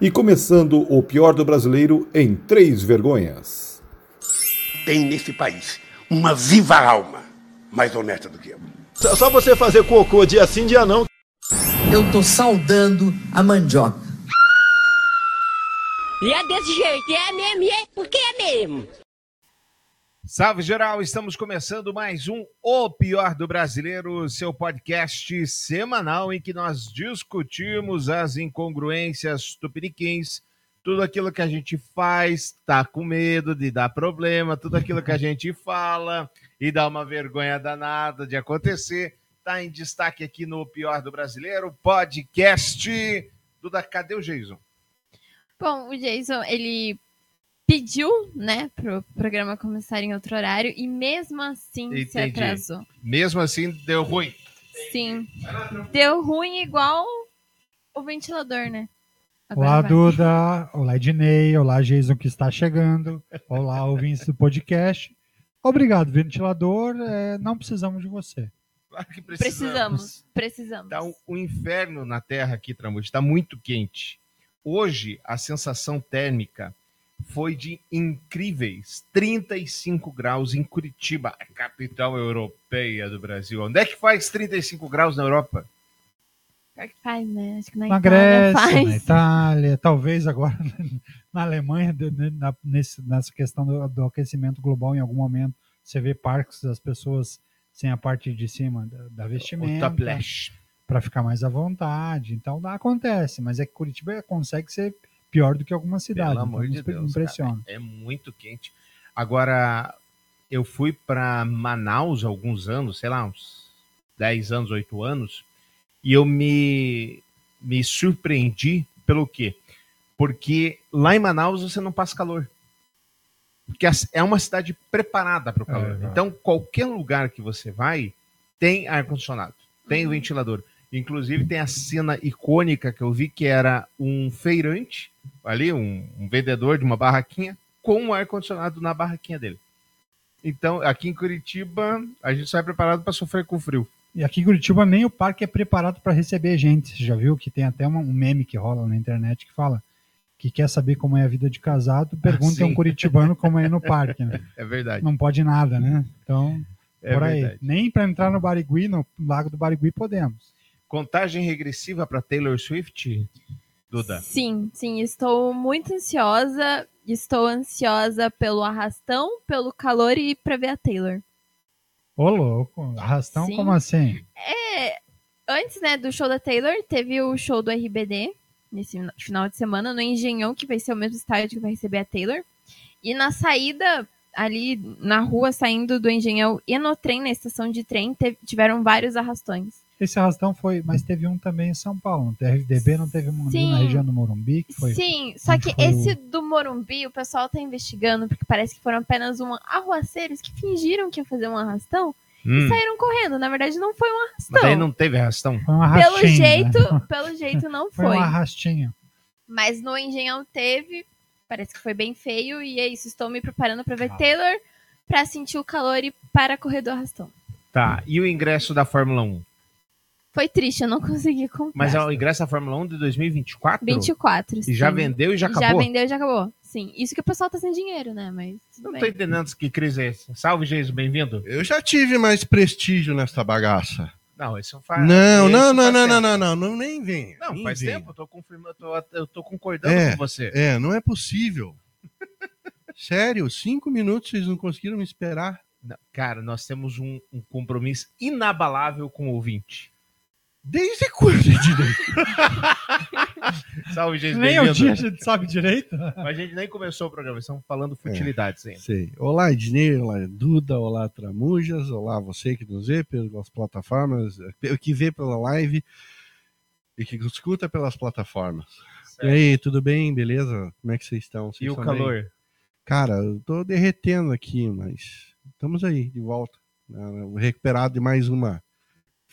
E começando o pior do brasileiro em três vergonhas. Tem nesse país uma viva alma mais honesta do que eu. Só você fazer cocô dia sim, dia não. Eu tô saudando a mandioca. E é desse jeito, é mesmo, e é porque é mesmo. Salve geral, estamos começando mais um O Pior do Brasileiro, seu podcast semanal em que nós discutimos as incongruências tupiniquins, tudo aquilo que a gente faz, tá com medo de dar problema, tudo aquilo que a gente fala e dá uma vergonha danada de acontecer, tá em destaque aqui no O Pior do Brasileiro, podcast. Duda, cadê o Jason? Bom, o Jason, ele pediu, né, pro programa começar em outro horário e mesmo assim se Entendi. atrasou. Mesmo assim, deu ruim. Sim. Deu ruim igual o ventilador, né? Agora Olá, vai. Duda. Olá, Ednei. Olá, Jason, que está chegando. Olá, ouvintes do podcast. Obrigado, ventilador. É, não precisamos de você. Claro que Precisamos, precisamos. Tá um, um inferno na Terra aqui, Tramujo. Está muito quente. Hoje, a sensação térmica foi de incríveis 35 graus em Curitiba, a capital europeia do Brasil. Onde é que faz 35 graus na Europa? Pior que faz, né? Acho que na, Na Itália Grécia, faz. na Itália, talvez agora na Alemanha, na- nesse- nessa questão do, do aquecimento global, em algum momento, você vê parques das pessoas sem a parte de cima da, da vestimenta. para ficar mais à vontade. Então dá, acontece, mas é que Curitiba consegue ser pior do que algumas cidades. Pelo amor então, de Deus, impressiona. cara, é muito quente. Agora, eu fui para Manaus há alguns anos, sei lá, uns 10 anos, 8 anos, e eu me, me surpreendi pelo quê? Porque lá em Manaus você não passa calor. Porque é uma cidade preparada para o calor. É, então, qualquer lugar que você vai, tem ar-condicionado, tem ventilador. Inclusive, tem a cena icônica que eu vi que era um feirante, ali, um, um vendedor de uma barraquinha, com um ar-condicionado na barraquinha dele. Então, aqui em Curitiba, a gente sai preparado para sofrer com frio. E aqui em Curitiba nem o parque é preparado para receber gente. Você já viu que tem até uma- um meme que rola na internet que fala que quer saber como é a vida de casado, pergunta a sim. um curitibano como é no parque, né? É verdade. Não pode nada, né? Então, É por aí. verdade. Nem para entrar no Barigui, no Lago do Barigui, podemos. Contagem regressiva para Taylor Swift, Duda. Sim, sim, estou muito ansiosa. Estou ansiosa pelo arrastão, pelo calor e pra ver a Taylor. Ô, louco. Arrastão, Sim. como assim? É, antes, né, do show da Taylor, teve o show do RBD nesse final de semana no Engenhão, que vai ser o mesmo estádio que vai receber a Taylor. E na saída, ali na rua, saindo do Engenhão e no trem, na estação de trem, tiveram vários arrastões. Esse arrastão foi, mas teve um também em São Paulo. Não teve RDB, não teve um ali Sim. na região do Morumbi, que foi. Sim, só que foi esse do Morumbi, o pessoal tá investigando, porque parece que foram apenas um arruaceiros que fingiram que ia fazer um arrastão Hum, e saíram correndo. Na verdade, não foi um arrastão. mas daí não teve arrastão. Foi um Pelo arrastinho. jeito, né? pelo jeito não Foi foi. um arrastinho. Mas no Engenhão teve, parece que foi bem feio, e é isso. Estou me preparando para ver Calma. Taylor, para sentir o calor e para correr do arrastão. Tá, e o ingresso da Fórmula 1? Foi triste, eu não consegui comprar. Mas é o ingresso da Fórmula 1 de 2024? 24. E já sim. vendeu e já Já acabou? vendeu e já acabou. Sim, isso que o pessoal tá sem dinheiro, né? Mas tudo Não bem. tô entendendo que crise é essa. Salve, Jesus, bem-vindo. Eu já tive mais prestígio nessa bagaça. Não, esse faz. Não, não, não, não, não, não, não, não, nem vem. Não, nem faz vem. tempo, eu tô confirmando, eu tô, eu tô concordando É. com você. É, não é possível. Sério, cinco minutos vocês não conseguiram me esperar? Não, Cara, nós temos um, um compromisso inabalável com o ouvinte. Desde quando, Ednei? Salve, Jesus, Nem o dia a gente sabe direito. Mas a gente nem começou o programa, estamos falando futilidades ainda. Sei. Olá, Ednei, olá, Duda, olá, Tramujas, olá, você que nos vê pelas plataformas, eh, que vê pela live e que escuta pelas plataformas. E aí, tudo bem? Beleza? Como é que vocês estão? Vocês E o estão bem? calor? Cara, eu tô derretendo aqui, mas estamos aí, de volta. né? Recuperado de mais uma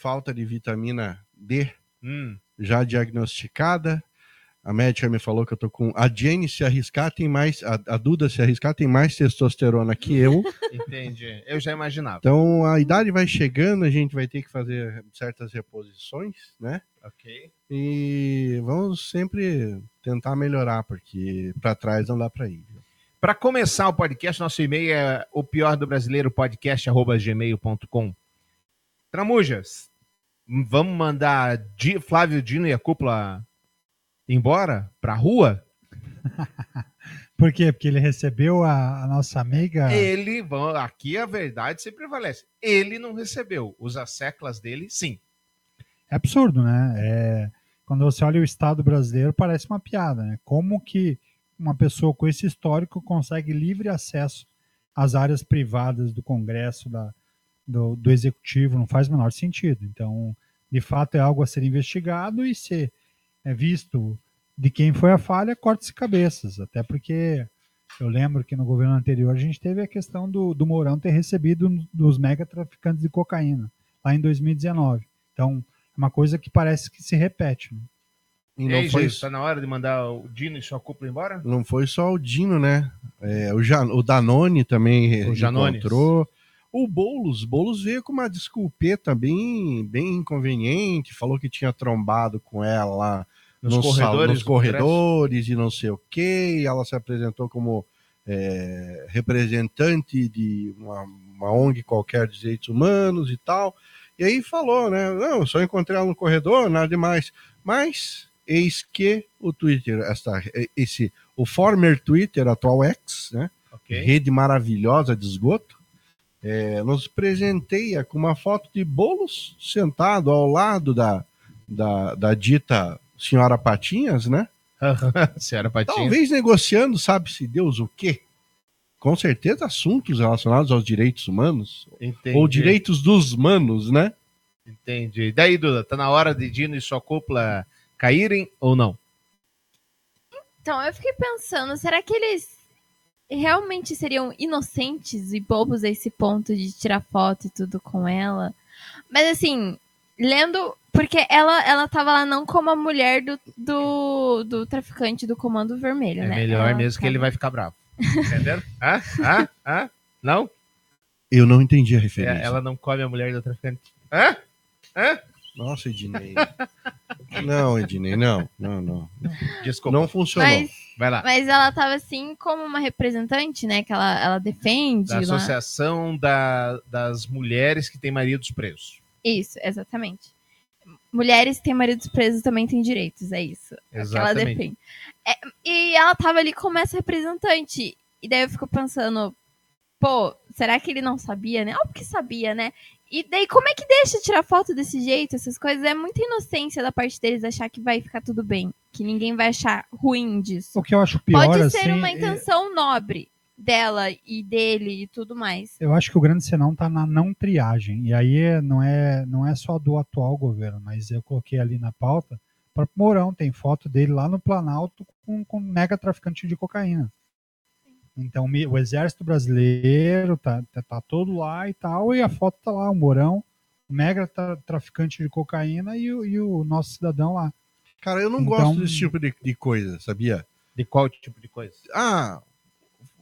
falta de vitamina D Hum, já diagnosticada. A médica me falou que eu tô com. A Jenny se arriscar tem mais. A, a Duda se arriscar tem mais testosterona que eu. Entendi. Eu já imaginava. Então a idade vai chegando, a gente vai ter que fazer certas reposições, né? Ok. E vamos sempre tentar melhorar, porque para trás não dá para ir. Para começar o podcast, nosso e-mail é o pior do brasileiro podcast@gmail.com. Tramujas, vamos mandar Di- Flávio Dino e a cúpula embora pra rua? Por quê? Porque ele recebeu a, a nossa amiga. Ele, aqui a verdade sempre prevalece. Ele não recebeu. Os asseclas dele, sim. É absurdo, né? É, quando você olha o Estado brasileiro, parece uma piada, né? Como que uma pessoa com esse histórico consegue livre acesso às áreas privadas do Congresso, da, do, do Executivo? Não faz o menor sentido. Então, de fato, é algo a ser investigado e ser é, visto de quem foi a falha, cortes cabeças. Até porque eu lembro que no governo anterior a gente teve a questão do, do Mourão ter recebido dos mega traficantes de cocaína, lá em 2019. Então, é uma coisa que parece que se repete. Né? E E não aí, foi, gente, tá na hora de mandar o Dino e sua cúpula embora? não foi só o Dino, né? É, o, Jan, o Danone também O Janones. O Boulos, Boulos veio com uma desculpeta bem, bem inconveniente, falou que tinha trombado com ela lá Nos no sal- corredores nos corredores e não sei o quê. E ela se apresentou como é, representante de uma, uma ONG qualquer de direitos humanos e tal. E aí falou, né? Não, só encontrei ela no corredor, nada demais. Mas eis que o Twitter, esta, esse, o former Twitter, atual X, né? Ok. Rede maravilhosa de esgoto, é, nos presenteia com uma foto de bolos sentado ao lado da, da, da dita senhora Patinhas, né? Senhora Patinha. Talvez negociando, sabe-se Deus o quê? Com certeza assuntos relacionados aos direitos humanos, Entendi. ou direitos dos manos, né? Entendi. E daí, Duda, tá na hora de Dino e sua cúpula caírem ou não? Então, eu fiquei pensando, será que eles realmente seriam inocentes e bobos a esse ponto de tirar foto e tudo com ela? Mas assim, lendo. Porque ela, ela tava lá não como a mulher do, do, do traficante do Comando Vermelho, É né? melhor Ela mesmo que ele vai ficar bravo. Entenderam? Hã? Hã? Hã? Não? Eu não entendi a É, referência. ela não come a mulher do traficante. Hã? Hã? Nossa, Ednei. não, Ednei, não, não, não. Desculpa. Não funcionou. Mas, Vai lá. mas ela tava assim como uma representante, né? Que ela, ela defende. Da lá. Associação da- das Mulheres que têm maridos presos. Isso, exatamente. Mulheres que têm maridos presos também têm direitos, é isso. É o que ela Exatamente. defende. É, e ela tava ali como essa representante. E daí eu fico pensando, pô, será que ele não sabia, né? Óbvio que sabia, né? E daí como é que deixa tirar foto desse jeito? Essas coisas é muita inocência da parte deles achar que vai ficar tudo bem. Que ninguém vai achar ruim disso. O que eu acho pior, Pode assim, ser uma é- intenção nobre dela e dele e tudo mais. eu acho que o grande senão está na não triagem. E aí é- não é, não é só do atual governo, mas eu coloquei ali na pauta. O próprio Mourão tem foto dele lá no Planalto com, com mega traficante de cocaína. Então o exército brasileiro tá, tá, tá todo lá e tal, e a foto tá lá, o Mourão, o mega tra- traficante de cocaína e o, e o nosso cidadão lá. Cara, eu não Então- gosto desse tipo de, de coisa, sabia? De qual tipo de coisa? Ah,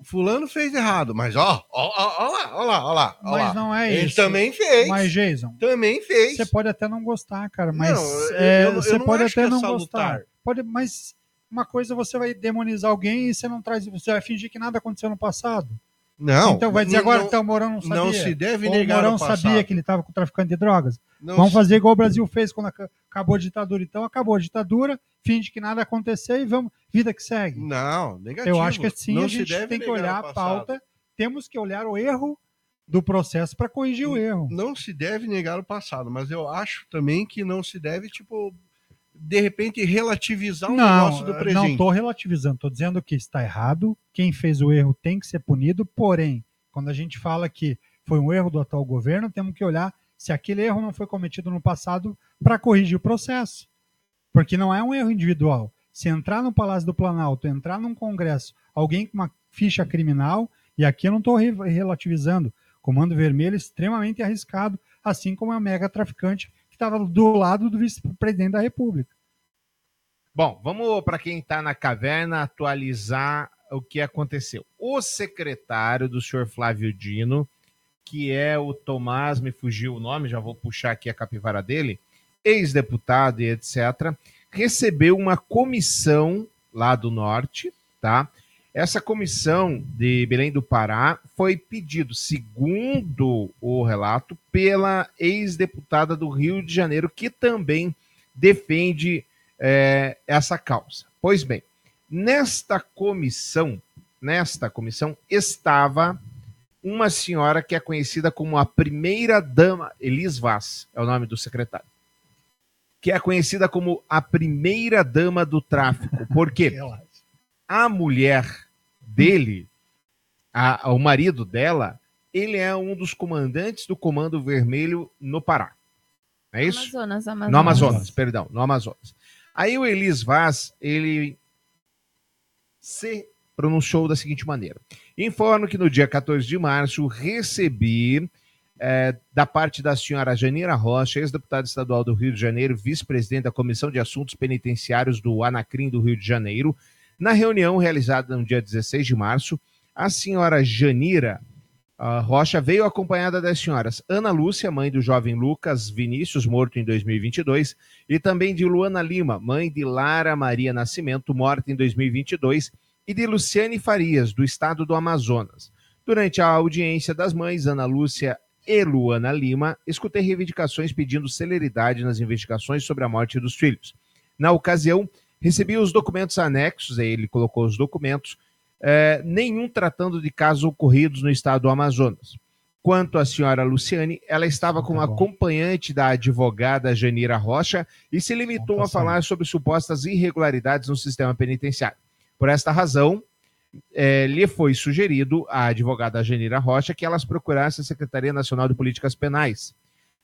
fulano fez errado, mas ó, ó, ó, ó lá, ó lá, ó lá, ó Mas lá. não é Ele isso. também fez. Mas, Jason, Também fez. Você pode até não gostar, cara, mas Não, eu- é, eu eu você não pode acho que até é não salutar. gostar. Pode, mas uma coisa você vai demonizar alguém e você não traz, você vai fingir que nada aconteceu no passado. Não. então vai dizer não- agora que o Mourão não sabia. Não se deve Ou negar Mourão o passado. sabia que ele estava com o traficante de drogas. Não Vamos se- fazer igual o Brasil fez quando aca- acabou a ditadura. Então acabou a ditadura, finge que nada aconteceu e vamos, vida que segue. Não, negativo. Eu acho que assim Não a gente tem que olhar a pauta, temos que olhar o erro do processo para corrigir o erro. Não se deve negar o passado, mas eu acho também que não se deve, tipo, de repente relativizar um negócio do Não, presente. não estou relativizando, estou dizendo que está errado. Quem fez o erro tem que ser punido, porém, quando a gente fala que foi um erro do atual governo, temos que olhar se aquele erro não foi cometido no passado para corrigir o processo. Porque não é um erro individual. Se entrar no Palácio do Planalto, entrar num congresso, alguém com uma ficha criminal, e aqui eu não estou relativizando, Comando Vermelho é extremamente arriscado, assim como a mega traficante estava do lado do vice-presidente da República. Bom, vamos para quem está na caverna atualizar o que aconteceu. O secretário do senhor Flávio Dino, que é o Tomás, me fugiu o nome, já vou puxar aqui a capivara dele, ex-deputado e etc., recebeu uma comissão lá do norte, tá? Essa comissão de Belém do Pará foi pedido, segundo o relato, pela ex-deputada do Rio de Janeiro, que também defende é, essa causa. Pois bem, nesta comissão, nesta comissão estava uma senhora que é conhecida como a primeira dama, Elis Vaz, é o nome do secretário, que é conhecida como a primeira dama do tráfico. Por quê? A mulher dele, a, o marido dela, ele é um dos comandantes do Comando Vermelho no Pará. É isso? Amazonas, Amazonas. No Amazonas, perdão, no Amazonas. Aí o Elis Vaz, ele se pronunciou da seguinte maneira: Informo que no dia 14 de março recebi é, da parte da senhora Janira Rocha, ex-deputada estadual do Rio de Janeiro, vice-presidente da Comissão de Assuntos Penitenciários do Anacrim do Rio de Janeiro, na reunião realizada no dia 16 de março, a senhora Janira uh, Rocha veio acompanhada das senhoras Ana Lúcia, mãe do jovem Lucas Vinícius, morto em 2022, e também de Luana Lima, mãe de Lara Maria Nascimento, morta em 2022, e de Luciane Farias, do estado do Amazonas. Durante a audiência das mães, Ana Lúcia e Luana Lima, escutei reivindicações pedindo celeridade nas investigações sobre a morte dos filhos. Na ocasião, Recebi os documentos anexos, aí ele colocou os documentos, é, nenhum tratando de casos ocorridos no estado do Amazonas. Quanto à senhora Luciane, ela estava com tá acompanhante da advogada Janira Rocha e se limitou tá a falar sobre supostas irregularidades no sistema penitenciário. Por esta razão, é, lhe foi sugerido à advogada Janira Rocha que elas procurassem a Secretaria Nacional de Políticas Penais.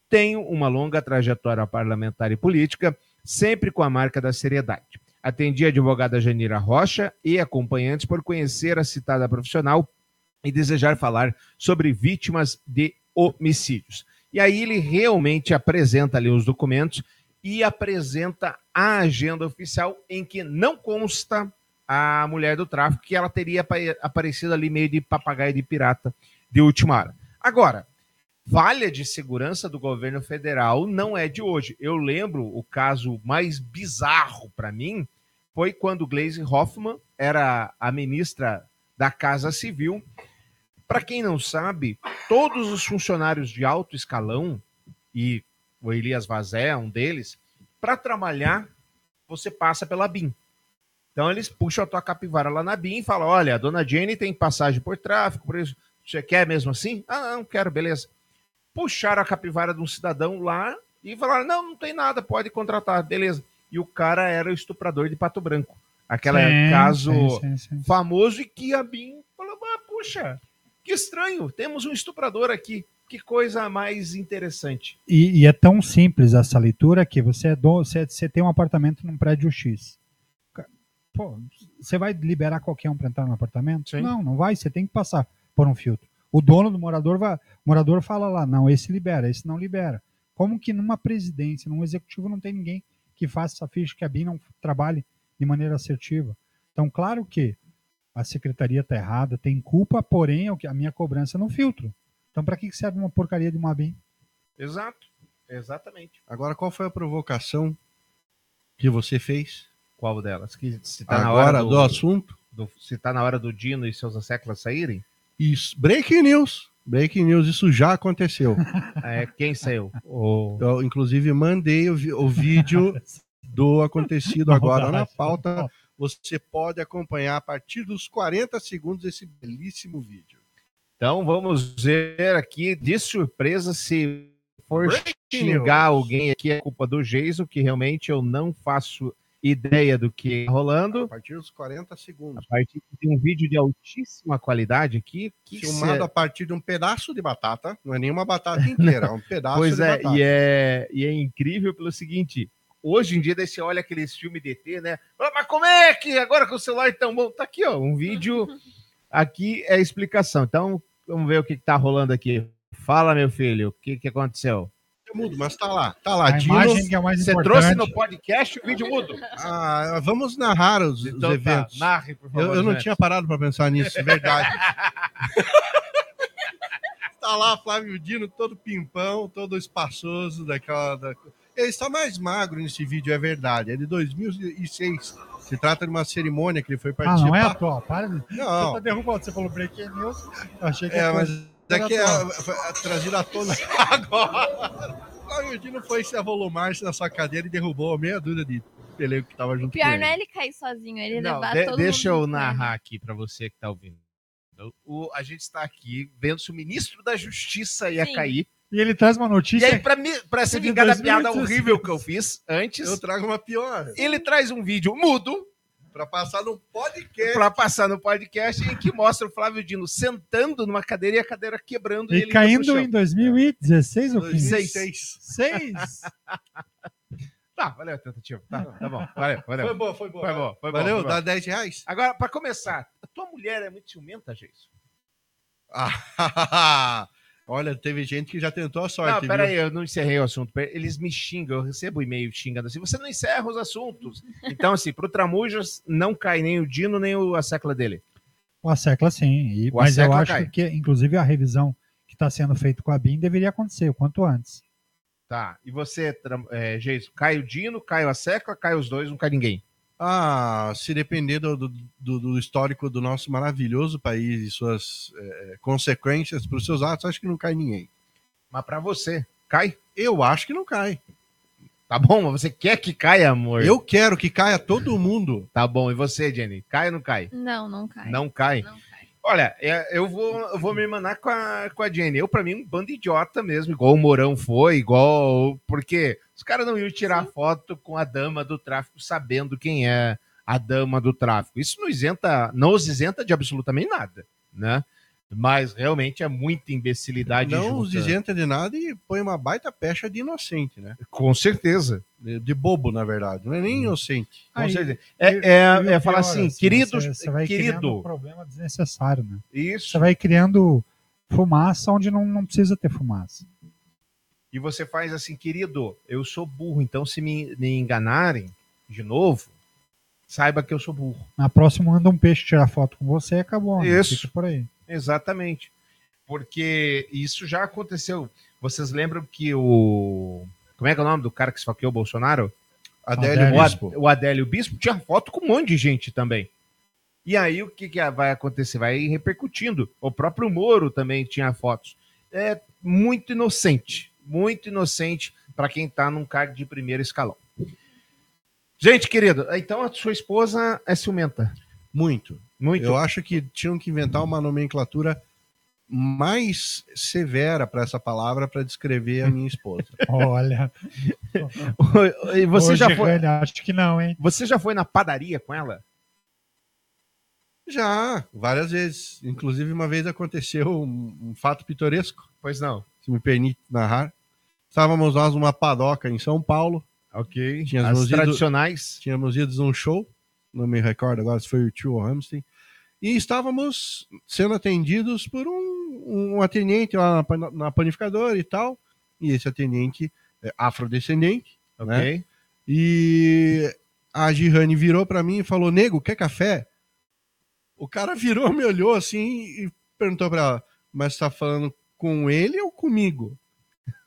Tenho uma longa trajetória parlamentar e política, sempre com a marca da seriedade. Atendi a advogada Janira Rocha e acompanhantes por conhecer a citada profissional e desejar falar sobre vítimas de homicídios. E aí ele realmente apresenta ali os documentos e apresenta a agenda oficial em que não consta a mulher do tráfico que ela teria aparecido ali meio de papagaio de pirata de última hora. Agora, falha de segurança do governo federal não é de hoje. Eu lembro o caso mais bizarro para mim foi quando Gleisi Hoffmann era a ministra da Casa Civil. Para quem não sabe, todos os funcionários de alto escalão, e o Elias Vazé é um deles, para trabalhar, você passa pela BIM. Então eles puxam a tua capivara lá na BIM e falam: olha, a dona Jenny tem passagem por tráfico, por isso. Você quer mesmo assim? Ah, não, quero, beleza. Puxaram a capivara de um cidadão lá e falaram: não, não tem nada, pode contratar, beleza e o cara era o estuprador de Pato Branco. Aquele caso sim, sim, sim. famoso e que a BIM falou: ah, puxa, que estranho, temos um estuprador aqui. Que coisa mais interessante. E, e é tão simples essa leitura que você, é do, você, você tem um apartamento num prédio X. Pô, você vai liberar qualquer um para entrar no apartamento? Não, não vai. Você tem que passar por um filtro. O dono do morador vai, morador fala lá, não, esse libera, esse não libera. Como que numa presidência, num executivo não tem ninguém que faça essa ficha, que a BIM não trabalhe de maneira assertiva. Então, claro que a secretaria está errada, tem culpa, porém a minha cobrança não filtro. Então, para que serve uma porcaria de uma BIM? Exato, exatamente. Agora, qual foi a provocação que você fez? Qual delas? Que se tá Agora na hora do, do assunto? Do, se está na hora do Dino e seus asseclas saírem? Isso, breaking news. Breaking news, isso já aconteceu. É, quem saiu? O... Eu, inclusive, mandei o, o vídeo do acontecido agora na pauta. Você pode acompanhar a partir dos 40 segundos esse belíssimo vídeo. Então vamos ver aqui de surpresa se for Breaking xingar news. alguém aqui é culpa do Jason, que realmente eu não faço ideia do que está rolando. A partir dos 40 segundos. A partir de um vídeo de altíssima qualidade aqui. Que Filmado a partir de um pedaço de batata, não é nenhuma batata inteira, é um pedaço pois de é, batata. E é, e é incrível pelo seguinte, hoje em dia, daí você olha aqueles filmes DT, né? Mas como é que agora com o celular é tão bom? Tá aqui, ó, um vídeo. Aqui é a explicação. Então, vamos ver o que, que tá rolando aqui. Fala, meu filho, o que, que aconteceu? Mudo, mas tá lá. Tá lá. A Dino, imagem que é mais Você importante. trouxe no podcast o vídeo mudo? ah, vamos narrar os, os Então tá, eventos. narre, por favor. eu, eu não tinha parado para pensar nisso, é verdade. tá lá Flávio Dino, todo pimpão, todo espaçoso, daquela. Da... Ele está mais magro nesse vídeo, é verdade. É de 2006. Se trata de uma cerimônia que ele foi Ah, participar. não é atual. Para de... Você Não. tá derrubando. Você falou breaking news. Eu achei que É, mas coisa daqui é, foi trazido à tona agora. Flávio Dino foi se avolumar-se na sua cadeira e derrubou meia dúzia de pelego que tava junto Pior com não é ele. ele cair sozinho, ele Não, levar de- todo deixa mundo eu ele. narrar aqui para você que tá ouvindo. O, a gente está aqui vendo se o ministro da Justiça ia Sim. cair. E ele traz uma E notícia. aí, pra, me- pra se vingar da piada 2016. horrível que eu fiz antes, Eu trago uma pior. ele traz um vídeo mudo Pra passar no podcast. para passar no podcast em que mostra o Flávio Dino sentando numa cadeira e a cadeira quebrando e, E caindo em 2016 ou 15? 2006. Seis. Tá, valeu a tentativa. Tá, tá bom. Valeu, valeu. Foi bom, foi bom. Foi bom, foi bom, Valeu? foi bom. Dá 10 reais? Agora, para começar, a tua mulher é muito ciumenta, Geis? Ah, Olha, teve gente que já tentou a sorte. Não, peraí, eu não encerrei o assunto. Eles me xingam, eu recebo e-mail xingando assim. Você não encerra os assuntos. Então, assim, pro Tramujas não cai nem o Dino, nem o- a secla dele. O Assecla sim. E- O mas eu Assecla acho cai. que, inclusive, a revisão que está sendo feita com a BIM deveria acontecer o quanto antes. Tá. E você, é, cai o Dino, cai a secla, cai os dois, não cai ninguém. Ah, se depender do, do- do- histórico do nosso maravilhoso país e suas eh, consequências para os seus atos, acho que não cai ninguém. Mas pra você, cai? Eu acho que não cai. Tá bom, mas você quer que caia, amor? Eu quero que caia todo mundo. Tá bom. E você, Jenny, cai ou não cai? Não, não cai. Não cai. Não cai. Olha, é, eu vou, eu vou me emanar com a, com a Jenny. Eu, pra mim, um bando de idiota mesmo, igual o Mourão foi, igual. Porque os caras não iam tirar foto com a dama do tráfico sabendo quem é a dama do tráfico. Isso não isenta, não os isenta de absolutamente nada, né? Mas realmente é muita imbecilidade. não os junta. isenta de nada e põe uma baita pecha de inocente, né? Com certeza. De, de bobo, na verdade. Não é nem inocente. Com Aí, certeza. E- É, é, e é falar pior, assim, querido, Você, você vai criando um querido, problema desnecessário, né? isso. Você vai criando fumaça onde não, não precisa ter fumaça. E você faz assim, querido, eu sou burro, então se me, me enganarem de novo, saiba que eu sou burro. Na próxima anda um peixe tirar foto com você e acabou. né? Isso. Por aí. Exatamente. Porque isso já aconteceu. Vocês lembram que o. Como é que é o nome do cara que esfaqueou o Bolsonaro? Adélio Adélio Bispo. O Adélio Bispo tinha foto com um monte de gente também. E aí o que, que vai acontecer? Vai repercutindo. O próprio Moro também tinha fotos. É muito inocente. Muito inocente para quem tá num cargo de primeiro escalão. Gente, querido, então a sua esposa é ciumenta. Muito. Muito. Eu acho que tinham que inventar uma nomenclatura mais severa para essa palavra para descrever a minha esposa. Olha. e você Ô, já foi. Gerrane, Acho que não, hein? Você já foi na padaria com ela? Já, várias vezes. Inclusive, uma vez aconteceu um, um fato pitoresco, Pois não. se me permite narrar. Estávamos nós numa padoca em São Paulo, Ok. Tinha As ido- tradicionais. tínhamos ido a um show, não me recordo agora se foi o tio Hamstein, e estávamos sendo atendidos por um, um atendente lá na, na panificadora e tal, e esse atendente é afrodescendente, Ok. né? E a Girane virou pra mim e falou: Nego, quer café? O cara virou, me olhou assim e perguntou pra ela: Mas você tá falando com ele ou comigo?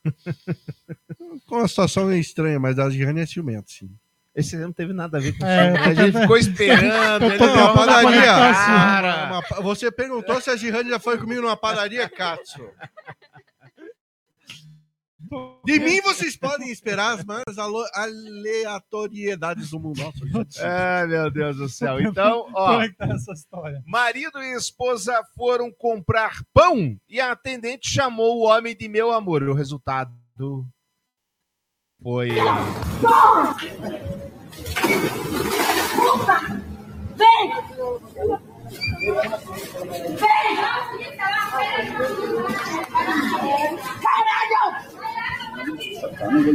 com uma situação meio estranha, mas a Girane é ciumenta, sim. Esse não teve nada a ver com É, isso. A gente ficou esperando. Ele não padaria. cara. Uma você perguntou se a Girane já foi comigo numa padaria, Katsu. De mim vocês podem esperar as maiores aleatoriedades do mundo. Nossa. Ai, meu Deus do céu. Então, ó, Conectar essa história. marido e esposa foram comprar pão e a atendente chamou o homem de meu amor. O resultado foi.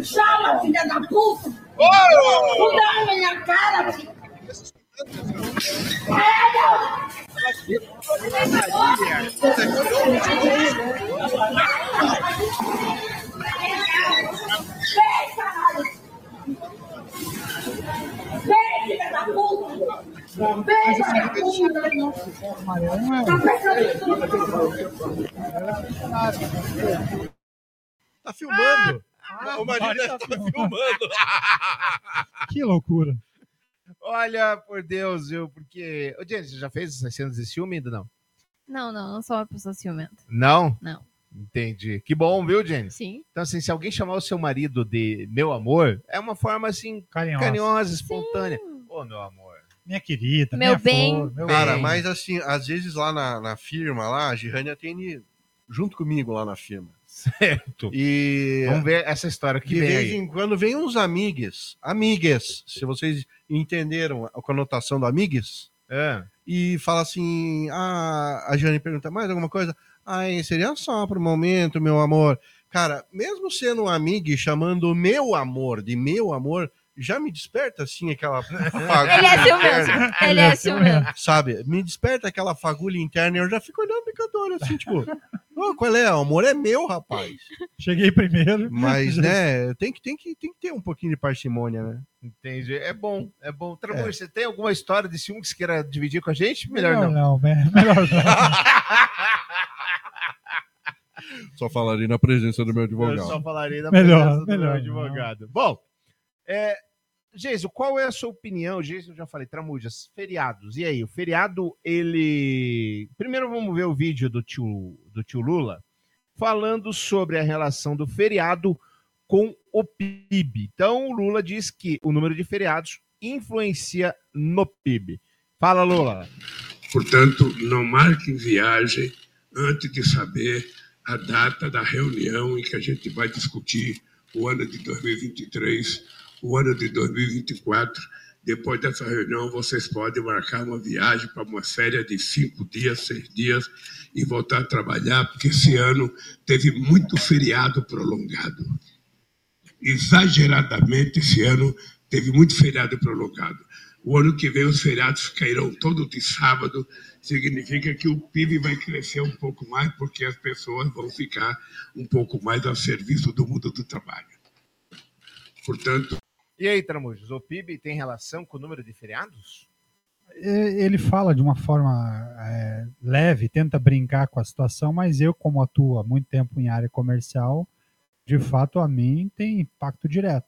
Chama filha da puta! Oh! Puta na minha cara, filha! Vem, caralho! Vem, filha da puta! Vem, filha da puta! Tá pensando em tudo? Filmando. o marido deve estar filmando. Que loucura. Olha, por Deus, viu? Porque. Ô, Jenny, você já fez essas cenas de ciúme ainda não? Não, não, não sou uma pessoa ciumenta. Não? Não. Entendi. Que bom, viu, Jenny? Sim. Então, assim, se alguém chamar o seu marido de meu amor, é uma forma, assim, Carinhosa. carinhosa, espontânea. Ô, meu amor. Minha querida, Meu minha bem. flor, meu Cara, Bem. mas assim, às vezes lá na, na firma, lá, a Girane atende junto comigo lá na firma. Certo. E Vamos ver essa história que de vem vez aí. em quando vem uns amigues, amigues, se vocês entenderam a conotação do amigues, Ah, e fala assim, ah, a Jane pergunta, mais alguma coisa? Ai, seria só pro momento, meu amor. Cara, mesmo sendo um amigo e chamando o meu amor de meu amor, já me desperta assim aquela fagulha Ele é interna, ciumento. Ele é ciumento. sabe? Me desperta aquela fagulha interna e eu já fico olhando o picador assim, tipo, "Ô, qual é? O amor é meu, rapaz. Cheguei primeiro. Mas, né, tem que, tem, que, tem que ter um pouquinho de parcimônia, né? entendi. É bom, é bom. Tramur, você tem alguma história de ciúme que você queira dividir com a gente? Melhor, Melhor não. não, me- melhor não. Só falaria na presença do meu Eu só falarei da Melhor, presença do meu melhor, advogado. Bom, é, Geiso, qual é a sua opinião? Geiso, eu já falei, Tramujas, feriados. E aí, o feriado, ele... Primeiro vamos ver o vídeo do tio, do tio Lula falando sobre a relação do feriado com o PIB. Então, o Lula diz que o número de feriados influencia no PIB. Fala, Lula. Portanto, não marquem viagem antes de saber a data da reunião em que a gente vai discutir o ano de 2023, o ano de 2024. Depois dessa reunião, vocês podem marcar uma viagem para uma férias de cinco dias, seis dias e voltar a trabalhar, porque esse ano teve muito feriado prolongado. Exageradamente, esse ano teve muito feriado prolongado. O ano que vem os feriados cairão todos de sábado, significa que o PIB vai crescer um pouco mais, porque as pessoas vão ficar um pouco mais a serviço do mundo do trabalho. Portanto, E aí, Tramujas, o PIB tem relação com o número de feriados? Ele fala de uma forma é, leve, tenta brincar com a situação, mas eu, como atuo há muito tempo em área comercial, de fato, a mim tem impacto direto.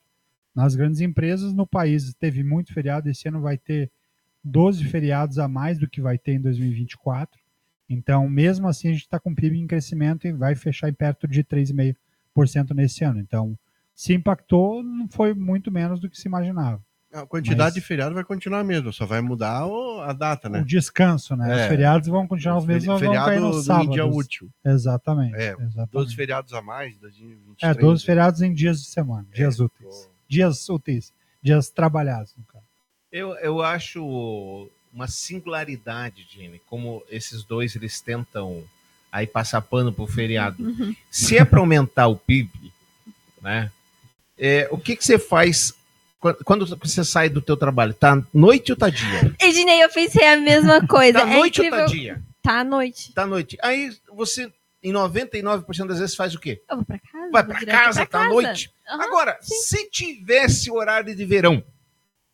Nas grandes empresas no país teve muito feriado, esse ano vai ter 12 feriados a mais do que vai ter em 2024. Então, mesmo assim, a gente está com o PIB em crescimento e vai fechar em perto de 3,5% nesse ano. Então, se impactou, não foi muito menos do que se imaginava. A quantidade Mas- de feriado vai continuar a mesma, só vai mudar o- a data, né? O descanso, né? É. Os feriados vão continuar os mesmos, mas vão feriado cair no do sábado. dia útil. Exatamente. É, exatamente. 12 feriados a mais, 2023. É, 12 feriados em dias de semana, dias É, úteis. Dias úteis, dias trabalhados, no caso. Eu, eu acho uma singularidade, Jimmy, como esses dois eles tentam aí passar pano pro feriado. Se é para aumentar o PIB, né? É, o que, que você faz quando, você sai do teu trabalho? Tá noite ou tá dia? Ednei, eu pensei a mesma coisa. Tá é noite ou tá dia? Tá à noite. Tá noite. Aí você, em 99% das vezes, faz o quê? Eu vou pra casa. Vai pra casa, pra tá à noite. Aham, Agora, sim. se tivesse horário de verão,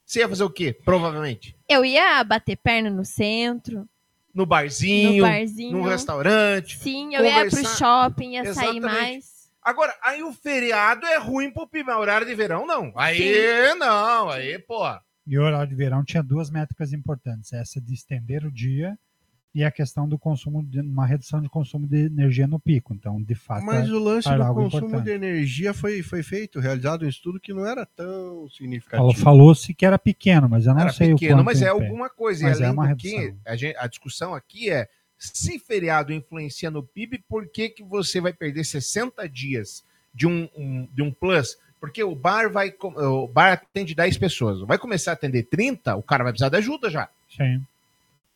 você ia fazer o quê? Provavelmente. Eu ia bater perna no centro, No barzinho, no barzinho. no restaurante. Sim, eu ia pro conversar. shopping, ia sair Exatamente. mais. Agora, aí o feriado é ruim pro PIB, mas horário de verão não. Aí não, aí, pô. E o horário de verão tinha duas métricas importantes: essa de estender o dia e a questão do consumo, de uma redução de consumo de energia no pico. Então, de fato, Mas é- o lance era do algo consumo importante. de energia foi, foi feito, realizado um estudo que não era tão significativo. Falou- Falou-se que era pequeno, mas eu não Era sei o pequeno, quanto. mas é alguma coisa. Mas e é além uma do que, redução. a, gente- a discussão aqui é se feriado influencia no PIB, por que, que você vai perder 60 dias de um, um- de um plus? Porque o bar vai. com- O bar atende 10 pessoas. Vai começar a atender 30, o cara vai precisar de ajuda já. Sim.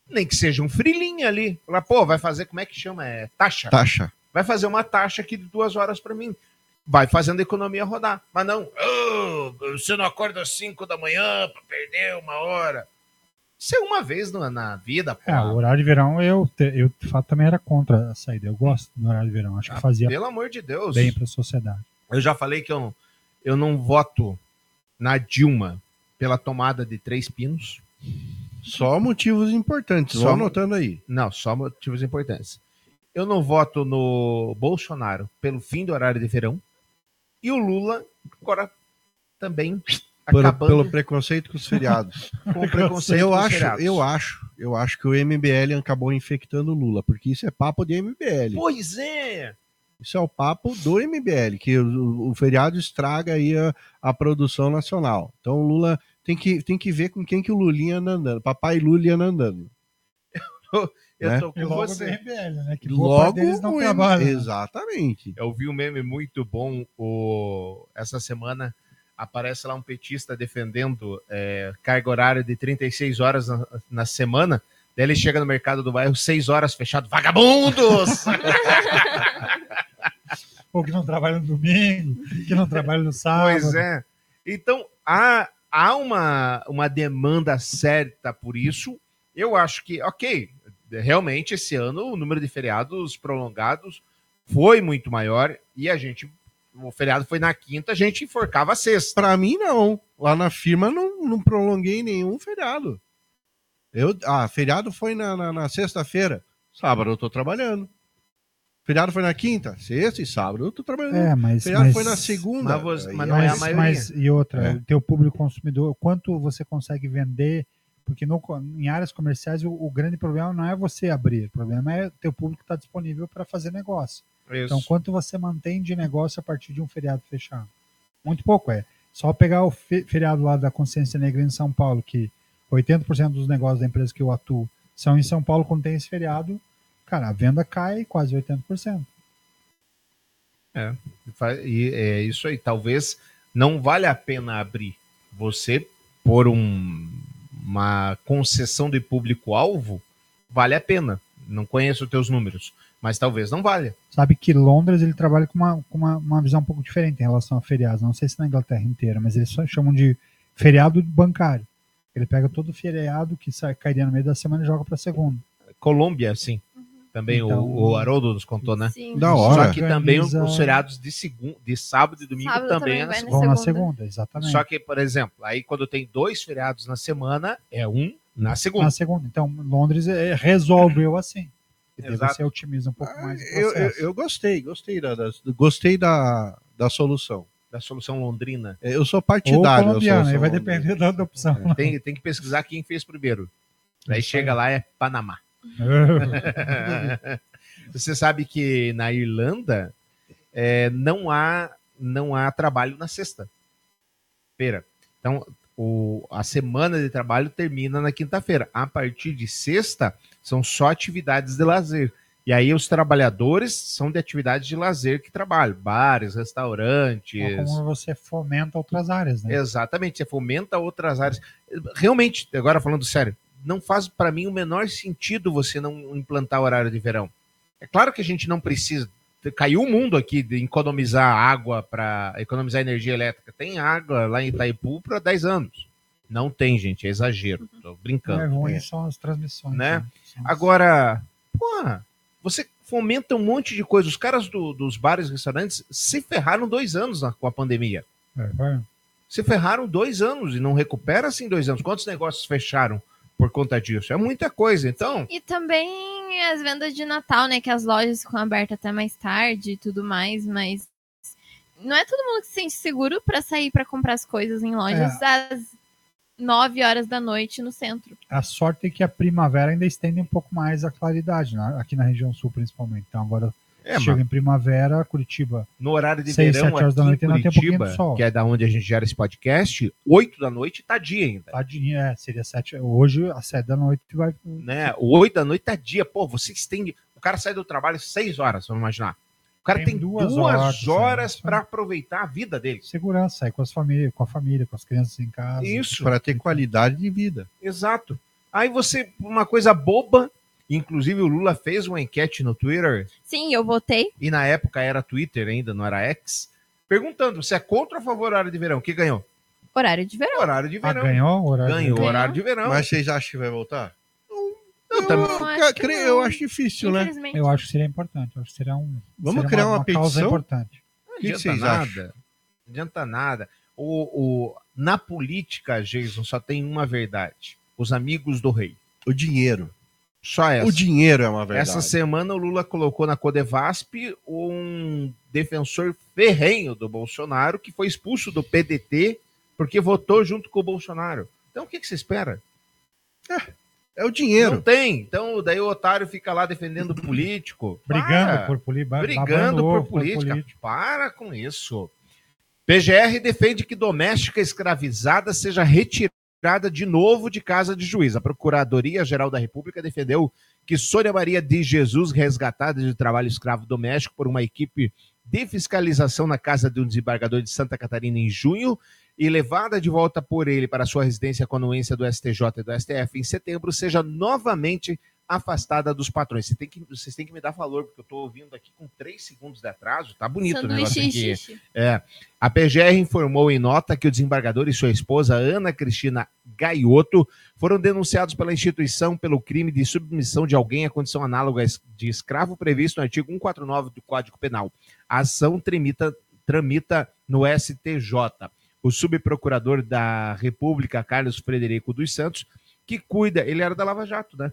Nem que seja um frilinho ali. Falar, pô, vai fazer, como é que chama? É taxa. Taxa. vai fazer uma taxa aqui de duas horas para mim. Vai fazendo a economia rodar. Mas não, "Oh, você não acorda às 5 da manhã para perder uma hora. Isso é uma vez na, na vida, pô. É, o horário de verão, eu, te- eu de fato também era contra a saída. Eu gosto do horário de verão. Acho que fazia Pelo amor de Deus. bem para a sociedade. Eu já falei que eu, não- eu não voto na Dilma pela tomada de três pinos. Só motivos importantes, só Só- anotando aí. Não, só motivos importantes. Eu não voto no Bolsonaro pelo fim do horário de verão. E o Lula agora também Por- pelo preconceito com os feriados. com preconceito eu com os acho, feriados. eu acho, eu acho que o MBL acabou infectando o Lula, porque isso é papo de MBL. Pois é! Isso é o papo do MBL, que o, o feriado estraga aí a, a produção nacional. Então o Lula tem que, tem que ver com quem que o Lulinha anda andando. Papai Lula anda andando. Eu Né? tô com E logo do você. RBL, né? Que Logo deles não trabalham. né? Exatamente. Eu vi um meme muito bom o... essa semana. Aparece lá um petista defendendo é, carga horária de 36 horas na, na semana. Daí ele chega no mercado do bairro, 6 horas fechado. Vagabundos! Ou que não trabalha no domingo, que não trabalha no sábado. Pois é. Então, há, há uma, uma demanda certa por isso. Eu acho que, ok, realmente esse ano o número de feriados prolongados foi muito maior e a gente, o feriado foi na quinta, a gente enforcava a sexta. Pra mim, não. Lá na firma não, não prolonguei nenhum feriado. Eu, ah, feriado foi na, na, na sexta-feira. Sábado eu tô trabalhando. Feriado foi na quinta, sexta e sábado eu tô trabalhando. É, mas, feriado mas, foi na segunda. Mas mas não é a maioria. mas- e outra, É. o teu público consumidor, quanto você consegue vender? Porque no, em áreas comerciais o, o grande problema não é você abrir, o problema é o teu público estar disponível para fazer negócio. Então, quanto você mantém de negócio a partir de um feriado fechado? Muito pouco, é. Só pegar o fe- feriado lá da Consciência Negra em São Paulo, que 80% dos negócios da empresa que eu atuo são em São Paulo, quando tem esse feriado, cara, a venda cai quase 80%. Fa- E é isso aí. Talvez não vale a pena abrir. Você, por um- uma concessão de público-alvo, vale a pena. Não conheço os teus números, mas talvez não valha. Sabe que Londres ele trabalha com uma, com uma, uma visão um pouco diferente em relação a feriados. Não sei se na Inglaterra inteira, mas eles só chamam de feriado bancário. Ele pega todo o feriado que sai, cairia no meio da semana e joga para segunda. Colômbia, sim. Também Então- o, o Haroldo nos contou, né? Sim. Da hora. Só que também os, Organiza- os feriados de, segundo, de sábado e domingo Sábado também, também é na segunda. Vão na segunda. segunda, exatamente. Só que, por exemplo, aí quando tem dois feriados na semana, é um na segunda. na segunda. Então, Londres é, resolveu assim. E daí Exato. você otimiza um pouco mais o Eu, eu, eu gostei, gostei da, da- gostei da, da solução. Da solução londrina. É, Eu sou Ou partidário. aí solução vai londrina. depender da, opção. Tem, tem que pesquisar quem fez primeiro. Daí Isso chega aí. lá, é Panamá. Você sabe que na Irlanda é, não, há, não há trabalho na sexta-feira. Então, o, a semana de trabalho termina na quinta-feira. A partir de sexta, são só atividades de lazer. E aí os trabalhadores são de atividades de lazer que trabalham. Bares, restaurantes. Ou como você fomenta outras áreas, né? Exatamente, você fomenta outras áreas. Realmente, agora falando sério, não faz para mim o menor sentido você não implantar horário de verão. É claro que a gente não precisa. Caiu o mundo aqui de economizar água para economizar energia elétrica. Tem água lá em Itaipu para 10 anos. Não tem, gente, é exagero. Tô brincando. É ruim são as transmissões. Né? São- Agora, porra, você fomenta um monte de coisa. Os caras do- dos bares e restaurantes se ferraram dois anos na- com a pandemia. É, se ferraram dois anos e não recupera assim dois anos. Quantos negócios fecharam por conta disso? É muita coisa. Então, E também as vendas de Natal, né? Que as lojas ficam abertas até mais tarde e tudo mais, mas não é todo mundo que se sente seguro pra sair pra comprar as coisas em lojas às 9 horas da noite no centro. A sorte é que a primavera ainda estende um pouco mais a claridade, né? aqui na região sul principalmente. Então agora é, chega em primavera, Curitiba. no horário de seis, verão sete horas aqui da noite em ainda tem um pouquinho de sol. que é da onde a gente gera esse podcast, 8 da noite tá dia ainda. Tadinho, é, seria sete. Hoje, às sete da noite, vai. Né? O 8 da noite tá dia. Pô, você estende. O cara sai do trabalho 6 horas, vamos imaginar. O cara tem, Tem duas, duas horas, horas, é, para aproveitar a vida dele. Segurança, sair com as famílias, com a família, com as crianças em casa. Isso. Para ter qualidade de vida. Exato. Aí você, uma coisa boba, inclusive o Lula fez uma enquete no Twitter, Sim, eu votei. e na época era Twitter ainda, não era X, perguntando se é contra ou a favor do horário de verão. O que ganhou? Horário de verão. Horário de Ah, verão. ganhou o horário? Ganhou Ganhou. horário de verão. Mas vocês acham que vai voltar? Eu também- Não, Eu, acho que creio- eu acho difícil, né? Eu acho que seria importante. Eu acho que seria um. Vamos seria criar uma causa petição? importante. Não que que adianta vocês nada. acham? Não adianta nada. O, o, na política, Jason, só tem uma verdade. os amigos do rei. O dinheiro. Só essa. O dinheiro é uma verdade. Essa semana o Lula colocou na Codevasp um defensor ferrenho do Bolsonaro que foi expulso do PDT porque votou junto com o Bolsonaro. Então o que, que você espera? É o dinheiro. Não tem. Então daí o otário fica lá defendendo o político. Brigando Para. por, poli brigando por ovo política. político. Para com isso. PGR defende que doméstica escravizada seja retirada de novo de casa de juiz. A Procuradoria-Geral da República defendeu que Sônia Maria de Jesus, resgatada de trabalho escravo doméstico por uma equipe de fiscalização na casa de um desembargador de Santa Catarina em junho e levada de volta por ele para sua residência com anuência do STJ e do STF em setembro, seja novamente afastada dos patrões. Você tem que, vocês têm que me dar valor, porque eu estou ouvindo aqui com três segundos de atraso. Tá bonito o negócio aqui. xixi. É. A PGR informou em nota que o desembargador e sua esposa, Ana Cristina Gaiotto, foram denunciados pela instituição pelo crime de submissão de alguém à condição análoga de escravo previsto no artigo 149 do Código Penal. A ação tramita, tramita no STJ. O subprocurador da República, Carlos Frederico dos Santos, que cuida, ele era da Lava Jato, né?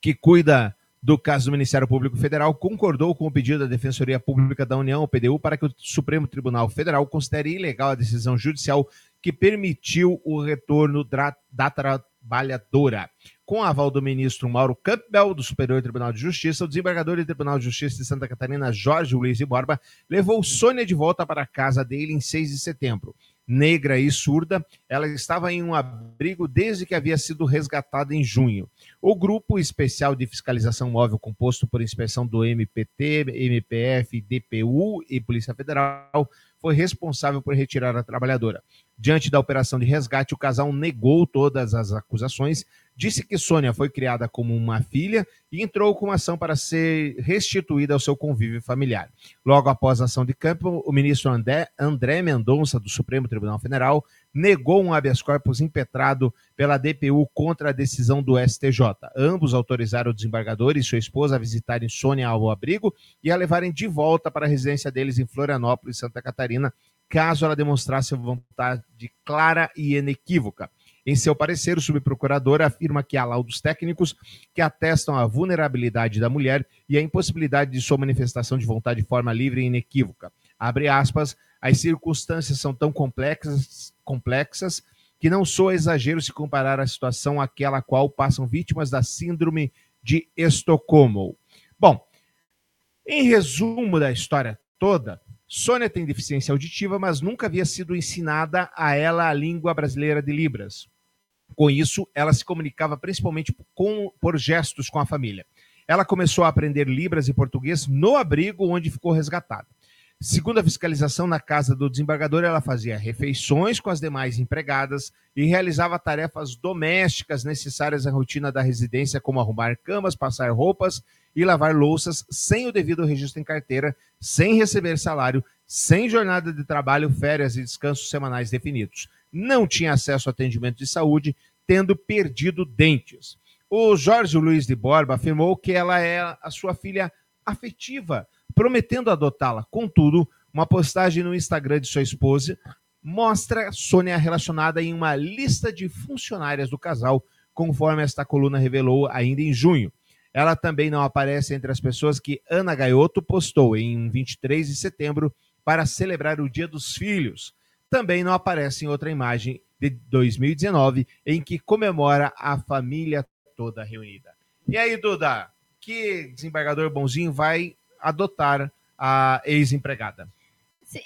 Que cuida do caso do Ministério Público Federal, concordou com o pedido da Defensoria Pública da União, PDU, para que o Supremo Tribunal Federal considere ilegal a decisão judicial que permitiu o retorno da, trabalhadora. Com aval do ministro Mauro Campbell, do Superior Tribunal de Justiça, o desembargador do Tribunal de Justiça de Santa Catarina, Jorge Luiz de Borba, levou Sônia de volta para a casa dele em 6 de setembro negra e surda, ela estava em um abrigo desde que havia sido resgatada em junho. O Grupo Especial de Fiscalização Móvel, composto por inspeção do MPT, MPF, DPU e Polícia Federal, foi responsável por retirar a trabalhadora. Diante da operação de resgate, o casal negou todas as acusações, disse que Sônia foi criada como uma filha e entrou com ação para ser restituída ao seu convívio familiar. Logo após a ação de campo, o ministro André, André Mendonça, do Supremo Tribunal Federal, negou um habeas corpus impetrado pela DPU contra a decisão do STJ. Ambos autorizaram o desembargador e sua esposa a visitarem Sônia ao abrigo e a levarem de volta para a residência deles em Florianópolis, Santa Catarina, caso ela demonstrasse vontade clara e inequívoca. Em seu parecer, o subprocurador afirma que há laudos técnicos que atestam a vulnerabilidade da mulher e a impossibilidade de sua manifestação de vontade de forma livre e inequívoca. Abre aspas, as circunstâncias são tão complexas, complexas que não sou exagero se comparar a situação àquela a qual passam vítimas da síndrome de Estocolmo. Bom, em resumo da história toda, Sônia tem deficiência auditiva, mas nunca havia sido ensinada a ela a língua brasileira de Libras. Com isso, ela se comunicava principalmente com, por gestos com a família. Ela começou a aprender Libras e português no abrigo onde ficou resgatada. Segundo a fiscalização na casa do desembargador, ela fazia refeições com as demais empregadas e realizava tarefas domésticas necessárias à rotina da residência, como arrumar camas, passar roupas e lavar louças sem o devido registro em carteira, sem receber salário, sem jornada de trabalho, férias e descansos semanais definidos. Não tinha acesso a atendimento de saúde, tendo perdido dentes. O Jorge Luiz de Borba afirmou que ela é a sua filha afetiva, prometendo adotá-la. Contudo, uma postagem no Instagram de sua esposa mostra Sônia relacionada em uma lista de funcionárias do casal, conforme esta coluna revelou ainda em junho. Ela também não aparece entre as pessoas que Ana Gaiotto postou em 23 de setembro para celebrar o Dia dos Filhos. Também não aparece em outra imagem de 2019 em que comemora a família toda reunida. E aí, Duda, que desembargador bonzinho vai adotar a ex-empregada?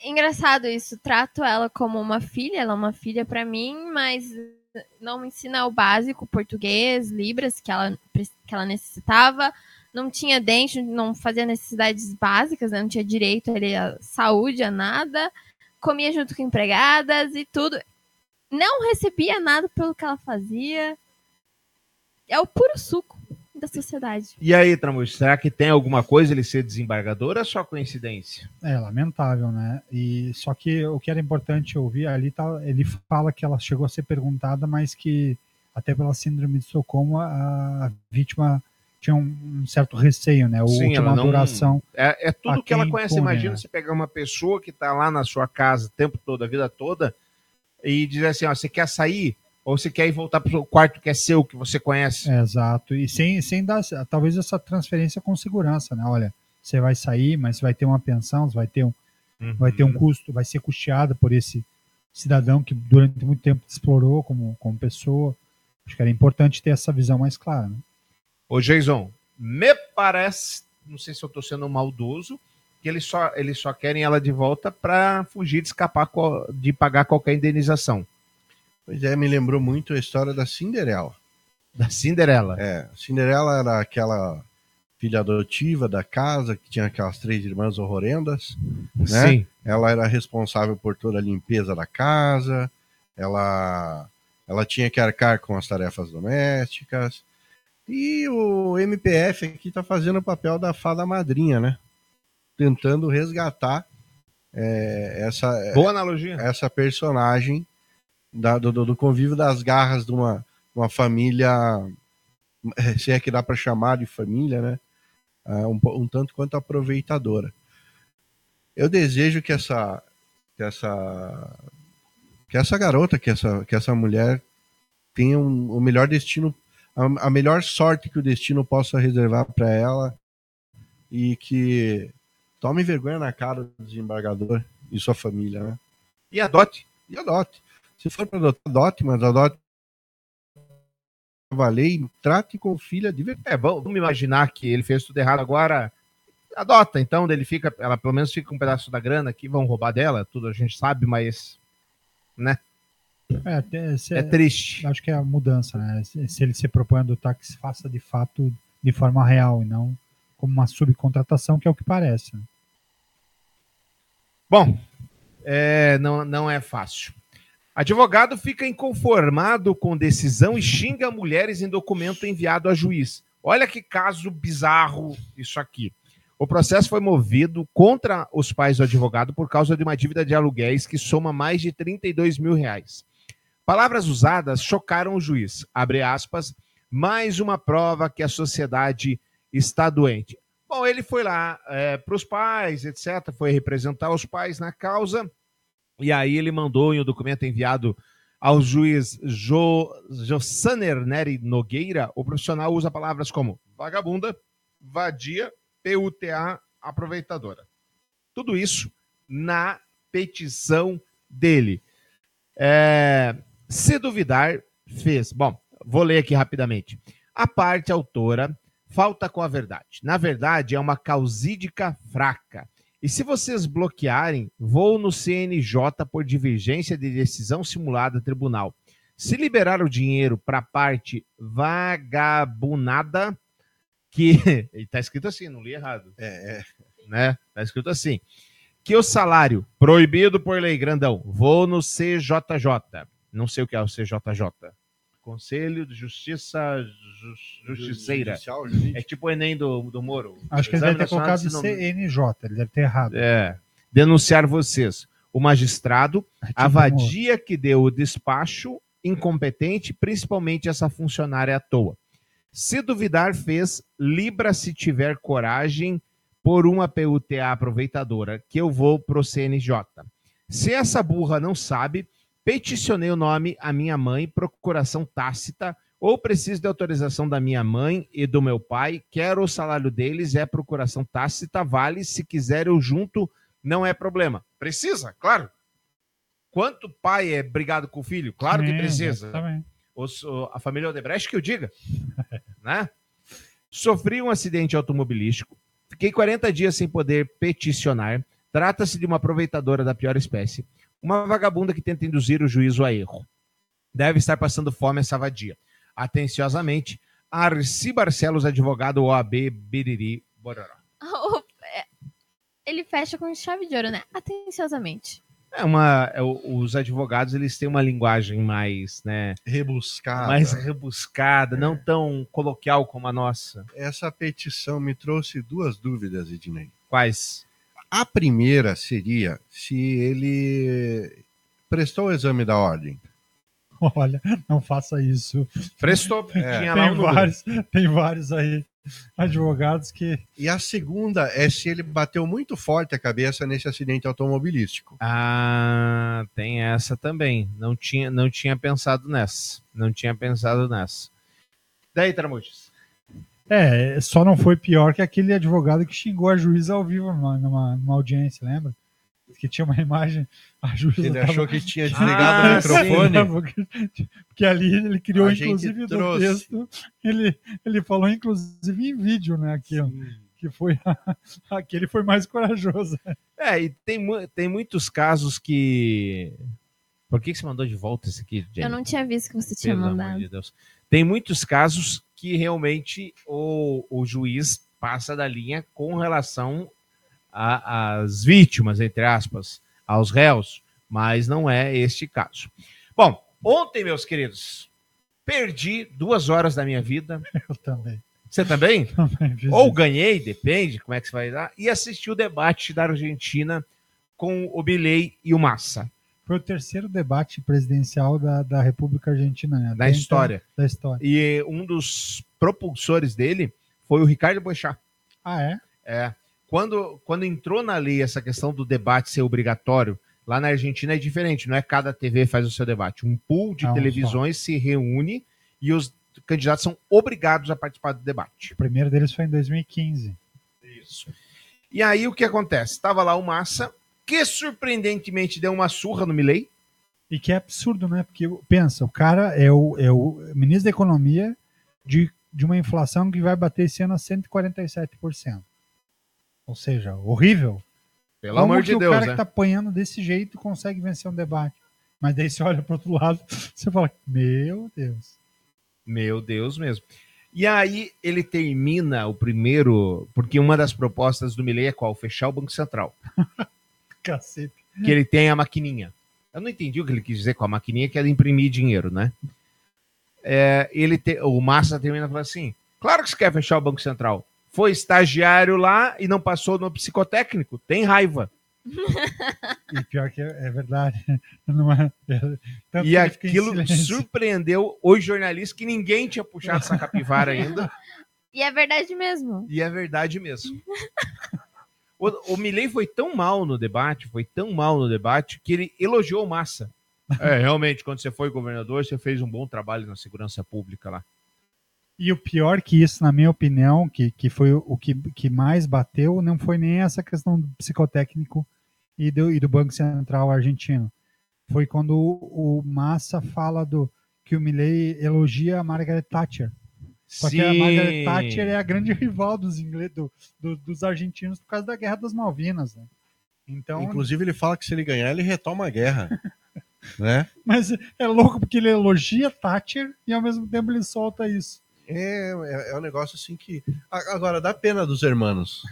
Engraçado isso. Trato ela como uma filha, ela é uma filha para mim, mas não me ensina o básico, português, libras, que ela, que ela necessitava. Não tinha dente, não fazia necessidades básicas, né? não tinha direito a saúde, a nada. Comia junto com empregadas e tudo. Não recebia nada pelo que ela fazia. É o puro suco da sociedade. E aí, Tramujo, será que tem alguma coisa ele ser desembargador ou é só coincidência? É lamentável, né? E só que o que era importante ouvir ali tá, ele fala que ela chegou a ser perguntada, mas que até pela síndrome de Estocolmo a, a vítima tinha um, um, certo receio, né? O Sim, última ela não- duração. É, é tudo que ela conhece. Imagina né? você pegar uma pessoa que está lá na sua casa o tempo todo, a vida toda, e dizer assim: ó, você quer sair? Ou você quer ir voltar pro quarto que é seu, que você conhece. É, exato. E sem, sem dar, talvez, essa transferência com segurança, né? Olha, você vai sair, mas vai ter uma pensão, você vai ter um, Uhum. vai ter um custo, vai ser custeado por esse cidadão que durante muito tempo te explorou como, como pessoa. Acho que era importante ter essa visão mais clara. Né? Ô, Jason, me parece, não sei se eu tô sendo maldoso, que eles só, eles só querem ela de volta para fugir de escapar de pagar qualquer indenização. Pois é, me lembrou muito a história da Cinderela. Da Cinderela. É, Cinderela era aquela filha adotiva da casa, que tinha aquelas três irmãs horrorendas. né? Sim. Ela era responsável por toda a limpeza da casa, ela, ela tinha que arcar com as tarefas domésticas. E o MPF aqui tá fazendo o papel da fada madrinha, né? Tentando resgatar é, essa, Boa analogia. essa personagem da- do, do- convívio das garras de uma, uma família, eh, se é que dá para chamar de família, né? Ah, um, um tanto quanto aproveitadora. Eu desejo que essa, que essa, que essa garota, que essa, que essa mulher tenha um- o melhor destino, a, a melhor sorte que o destino possa reservar para ela e que tome vergonha na cara do desembargador e sua família, né? E adote. E adote. Se for para adotar, adote, mas adote e trate com filha de verdade. É, vamos imaginar que ele fez tudo errado agora. Adota, então, ele fica, ela pelo menos fica com um pedaço da grana que vão roubar dela, tudo a gente sabe, mas né? É, se- É triste. Acho que é a mudança, né? Se se ele se propõe a adotar, que se faça de fato de forma real e não como uma subcontratação, que é o que parece. né? Bom, é, não, não é fácil. Advogado fica inconformado com decisão e xinga mulheres em documento enviado a juiz. Olha que caso bizarro isso aqui. O processo foi movido contra os pais do advogado por causa de uma dívida de aluguéis que soma mais de 32 mil reais. Palavras usadas chocaram o juiz. Abre aspas, mais uma prova que a sociedade está doente. Bom, ele foi lá para os pais, etc., foi representar os pais na causa, e aí ele mandou em um documento enviado ao juiz jo, Jossaner Neri Nogueira, o profissional usa palavras como vagabunda, vadia, PUTA, aproveitadora. Tudo isso na petição dele. É, se duvidar, fez. Bom, vou ler aqui rapidamente. A parte autora falta com a verdade. Na verdade, é uma causídica fraca. E se vocês bloquearem, vou no CNJ por divergência de decisão simulada tribunal. Se liberar o dinheiro para a parte vagabunada, que. Está escrito assim, não li errado. É, é. Né? Tá escrito assim. Que o salário proibido por lei, grandão, vou no CJJ. Não sei o que é o CJJ. Conselho de Justiça Jus- Justiceira. Judicial. É tipo o Enem do, do Moro. Acho que ele deve ter de colocado CNJ, ele deve ter errado. É. Denunciar vocês. O magistrado, É tipo a vadia que deu o despacho, incompetente, principalmente essa funcionária à toa. Se duvidar, fez, libra se tiver coragem por uma PUTA aproveitadora, que eu vou pro CNJ. Se essa burra não sabe, peticionei o nome à minha mãe, procuração tácita, ou preciso de autorização da minha mãe e do meu pai, quero o salário deles, é procuração tácita, vale, se quiser eu junto, não é problema. Precisa, claro. Quanto pai é brigado com o filho? Claro que Sim, precisa. exatamente. Os- a família Odebrecht que eu diga. né? Sofri um acidente automobilístico, fiquei 40 dias sem poder peticionar. Trata-se de uma aproveitadora da pior espécie. Uma vagabunda que tenta induzir o juízo a erro. Deve estar passando fome essa vadia. Atenciosamente, Arci Barcelos, advogado OAB Biriri Bororó. É, Ele fecha com chave de ouro, né? Atenciosamente. É uma, é, os advogados eles têm uma linguagem mais, né, Rebuscada. mais rebuscada, não tão coloquial como a nossa. Essa petição me trouxe duas dúvidas, Ednei. Quais? A primeira seria se ele prestou o exame da ordem. Olha, não faça isso. Prestou, É. tinha Tem vários, tem vários aí. advogados que. E a segunda é se ele bateu muito forte a cabeça nesse acidente automobilístico. Ah, tem essa também. Não tinha, não tinha pensado nessa. Não tinha pensado nessa. Daí, Tramujas. É, só não foi pior que aquele advogado que xingou a juíza ao vivo numa, numa, numa audiência, lembra? Que tinha uma imagem, a juíza. Ele tava- achou que tinha desligado Ah, o microfone. Sim, porque, ali ele criou, inclusive, no trouxe. texto, ele, ele falou, inclusive, em vídeo, né? Aquilo, que foi aquele foi mais corajoso. É, e tem, tem muitos casos que. Por que, que você mandou de volta esse aqui, Jenny? Eu não tinha visto que você tinha Pelo amor mandado. de Deus. Tem muitos casos que realmente o, o juiz passa da linha com relação às vítimas, entre aspas, aos réus, mas não é este caso. Bom, ontem, meus queridos, perdi duas horas da minha vida. Eu também. Você também? também Ou ganhei, depende como é que você vai dar, e assisti o debate da Argentina com o Milei e o Massa, Foi o terceiro debate presidencial da, da República Argentina, né? da história. então, da história. E um dos propulsores dele foi o Ricardo Boechat. Ah, é? É. Quando, quando entrou na lei essa questão do debate ser obrigatório, lá na Argentina é diferente, não é cada TV faz o seu debate. Um pool de É televisões se reúne e os candidatos são obrigados a participar do debate. O primeiro deles foi em 2015. Isso. E aí o que acontece? Estava lá o Massa, que surpreendentemente deu uma surra no Milley. E que é absurdo, né? Porque pensa, o cara é o, é o ministro da Economia de, de uma inflação que vai bater esse ano a 147%. Ou seja, horrível. Pelo Como amor que de o Deus, cara né? que tá apanhando desse jeito consegue vencer um debate? Mas daí você olha pro outro lado, você fala, meu Deus. Meu Deus mesmo. E aí ele termina o primeiro, porque uma das propostas do Milley é qual? Fechar o Banco Central. Cacete. que ele tem a maquininha. Eu não entendi o que ele quis dizer com a maquininha, que era imprimir dinheiro, né? É, ele te- o Massa termina falando assim: claro que você quer fechar o Banco Central. Foi estagiário lá e não passou no psicotécnico. Tem raiva. E pior que é, é verdade. Não é, é- tanto e aquilo surpreendeu os jornalistas que ninguém tinha puxado essa capivara ainda. E é verdade mesmo. E é verdade mesmo. O, o Milley foi tão mal no debate, foi tão mal no debate, que ele elogiou Massa. É, realmente, quando você foi governador, você fez um bom trabalho na segurança pública lá. E o pior que isso, na minha opinião, que, que foi o que, que mais bateu, não foi nem essa questão do psicotécnico e do, e do Banco Central argentino. Foi quando o, o Massa fala do que o Milley elogia a Margaret Thatcher. Só que a Margaret Thatcher é a grande rival dos ingleses, do, do- dos argentinos por causa da Guerra das Malvinas. Né? Então, Inclusive, ele fala que se ele ganhar, ele retoma a guerra. né? mas é louco porque ele elogia Thatcher e ao mesmo tempo ele solta isso. É, é, é um negócio assim que. Agora, dá pena dos hermanos.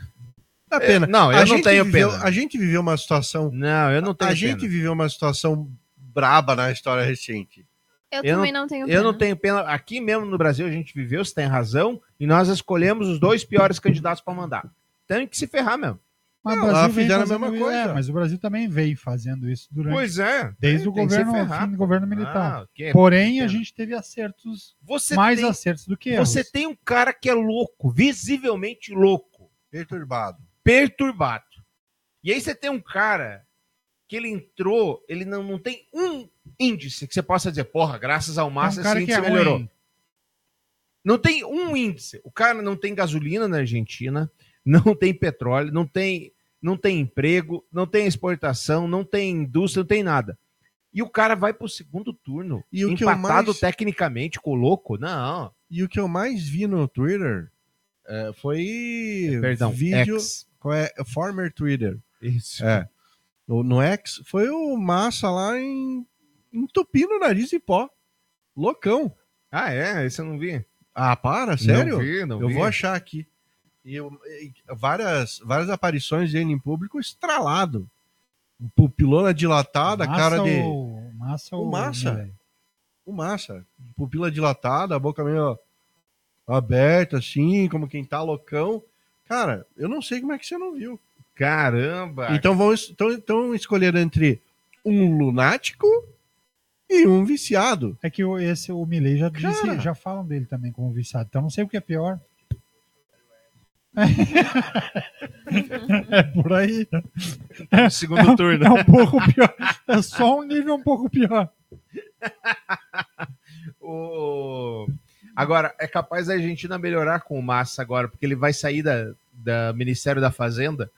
Dá É, pena. não, eu A não gente tenho viveu- pena. A gente viveu uma situação. Não, eu não tenho A pena. gente viveu uma situação braba na história recente. Eu, Eu também não, tenho Eu não pena. tenho pena. Aqui mesmo no Brasil a gente viveu, você tem razão, e nós escolhemos os dois piores candidatos para mandar. Tem que se ferrar mesmo. Mas Não, o Brasil vem fizeram a mesma isso- coisa. é, mas o Brasil também veio fazendo isso durante Pois é. desde o governo, fim do governo militar. Ah, que- Porém, a pena. gente teve acertos, Você mais tem, acertos do que erros. você tem um cara que é louco, visivelmente louco, Perturbado. perturbado. E aí você tem um cara que ele entrou, ele não, não tem um índice que você possa dizer, porra, graças ao É Massa um cara esse que índice é melhorou. ruim. Não tem um índice. O cara não tem gasolina na Argentina, não tem petróleo, não tem, não tem emprego, não tem exportação, não tem indústria, não tem nada. E o cara vai pro segundo turno, E o que eu empatado mais- tecnicamente com o louco. Não, E o que eu mais vi no Twitter é, foi. perdão, vídeo. X. Qual é? Former Twitter. Isso. É. No, no X foi o Massa lá em entupindo o nariz em pó. Loucão. Ah, é? Esse eu não vi. Ah, para, sério? Não vi, não eu vi. vou achar aqui. E eu- e várias, várias aparições dele em público estralado. Pupilona dilatada, Massa cara de. ou- massa O Massa. O Massa. Pupila dilatada, a boca meio aberta, assim, como quem tá loucão. Cara, eu não sei como é que você não viu. Caramba! Então vão es- então, então escolher entre um lunático e um viciado. É que o- esse, o Milley já, disse, Cara. já falam dele também como viciado. Então não sei o que é pior. É por aí. No segundo turno. É um pouco pior. É só um nível um pouco pior. O... Agora, é capaz da Argentina melhorar com o Massa agora, porque ele vai sair da, da Ministério da Fazenda.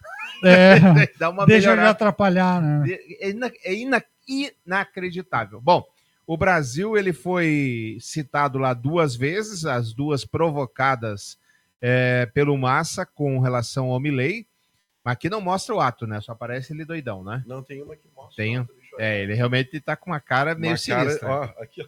É, Dá uma deixa ele melhorada. atrapalhar, né? É, ina- é ina- inacreditável. Bom, o Brasil ele foi citado lá duas vezes, as duas provocadas é, pelo Massa com relação ao Milley. Mas aqui não mostra o ato, né? Só aparece ele doidão, né? Não tem uma que mostra. Tem. É, ele realmente tá com uma cara meio Uma cara- sinistra. ó, aqui, ó.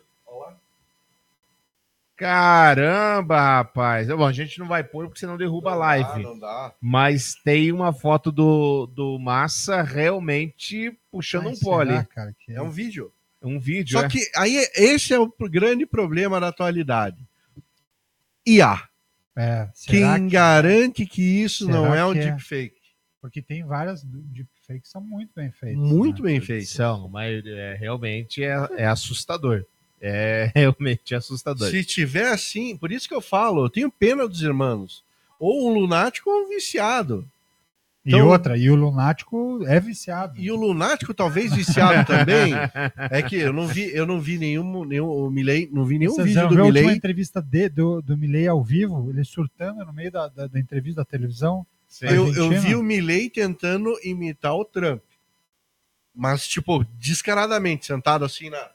Caramba, rapaz. Bom, a gente não vai pôr porque senão derruba a Não live. dá, não dá. Mas tem uma foto do, do Massa realmente puxando Ai, um pole. será, cara, que É um vídeo. Um vídeo, Só é? que aí esse é o grande problema da atualidade. IA. É, Quem que- garante que isso será não é um que é? deepfake? Porque tem várias deepfakes que são muito bem feitas. Muito né? bem feito. São, mas é, realmente é, é assustador. É realmente assustador. Se tiver assim, por isso que eu falo, eu tenho pena dos irmãos. Ou um lunático ou um viciado. E Então- outra, e o lunático é viciado. E o lunático talvez viciado também. É que eu não vi, eu não vi nenhum, nenhum o Milley, não vi nenhum Vocês vídeo do ver a última Milley. entrevista de- do, do Milley ao vivo, ele surtando no meio da, da, da entrevista da televisão. Eu, eu vi o Milley tentando imitar o Trump. Mas, tipo, descaradamente, sentado assim na,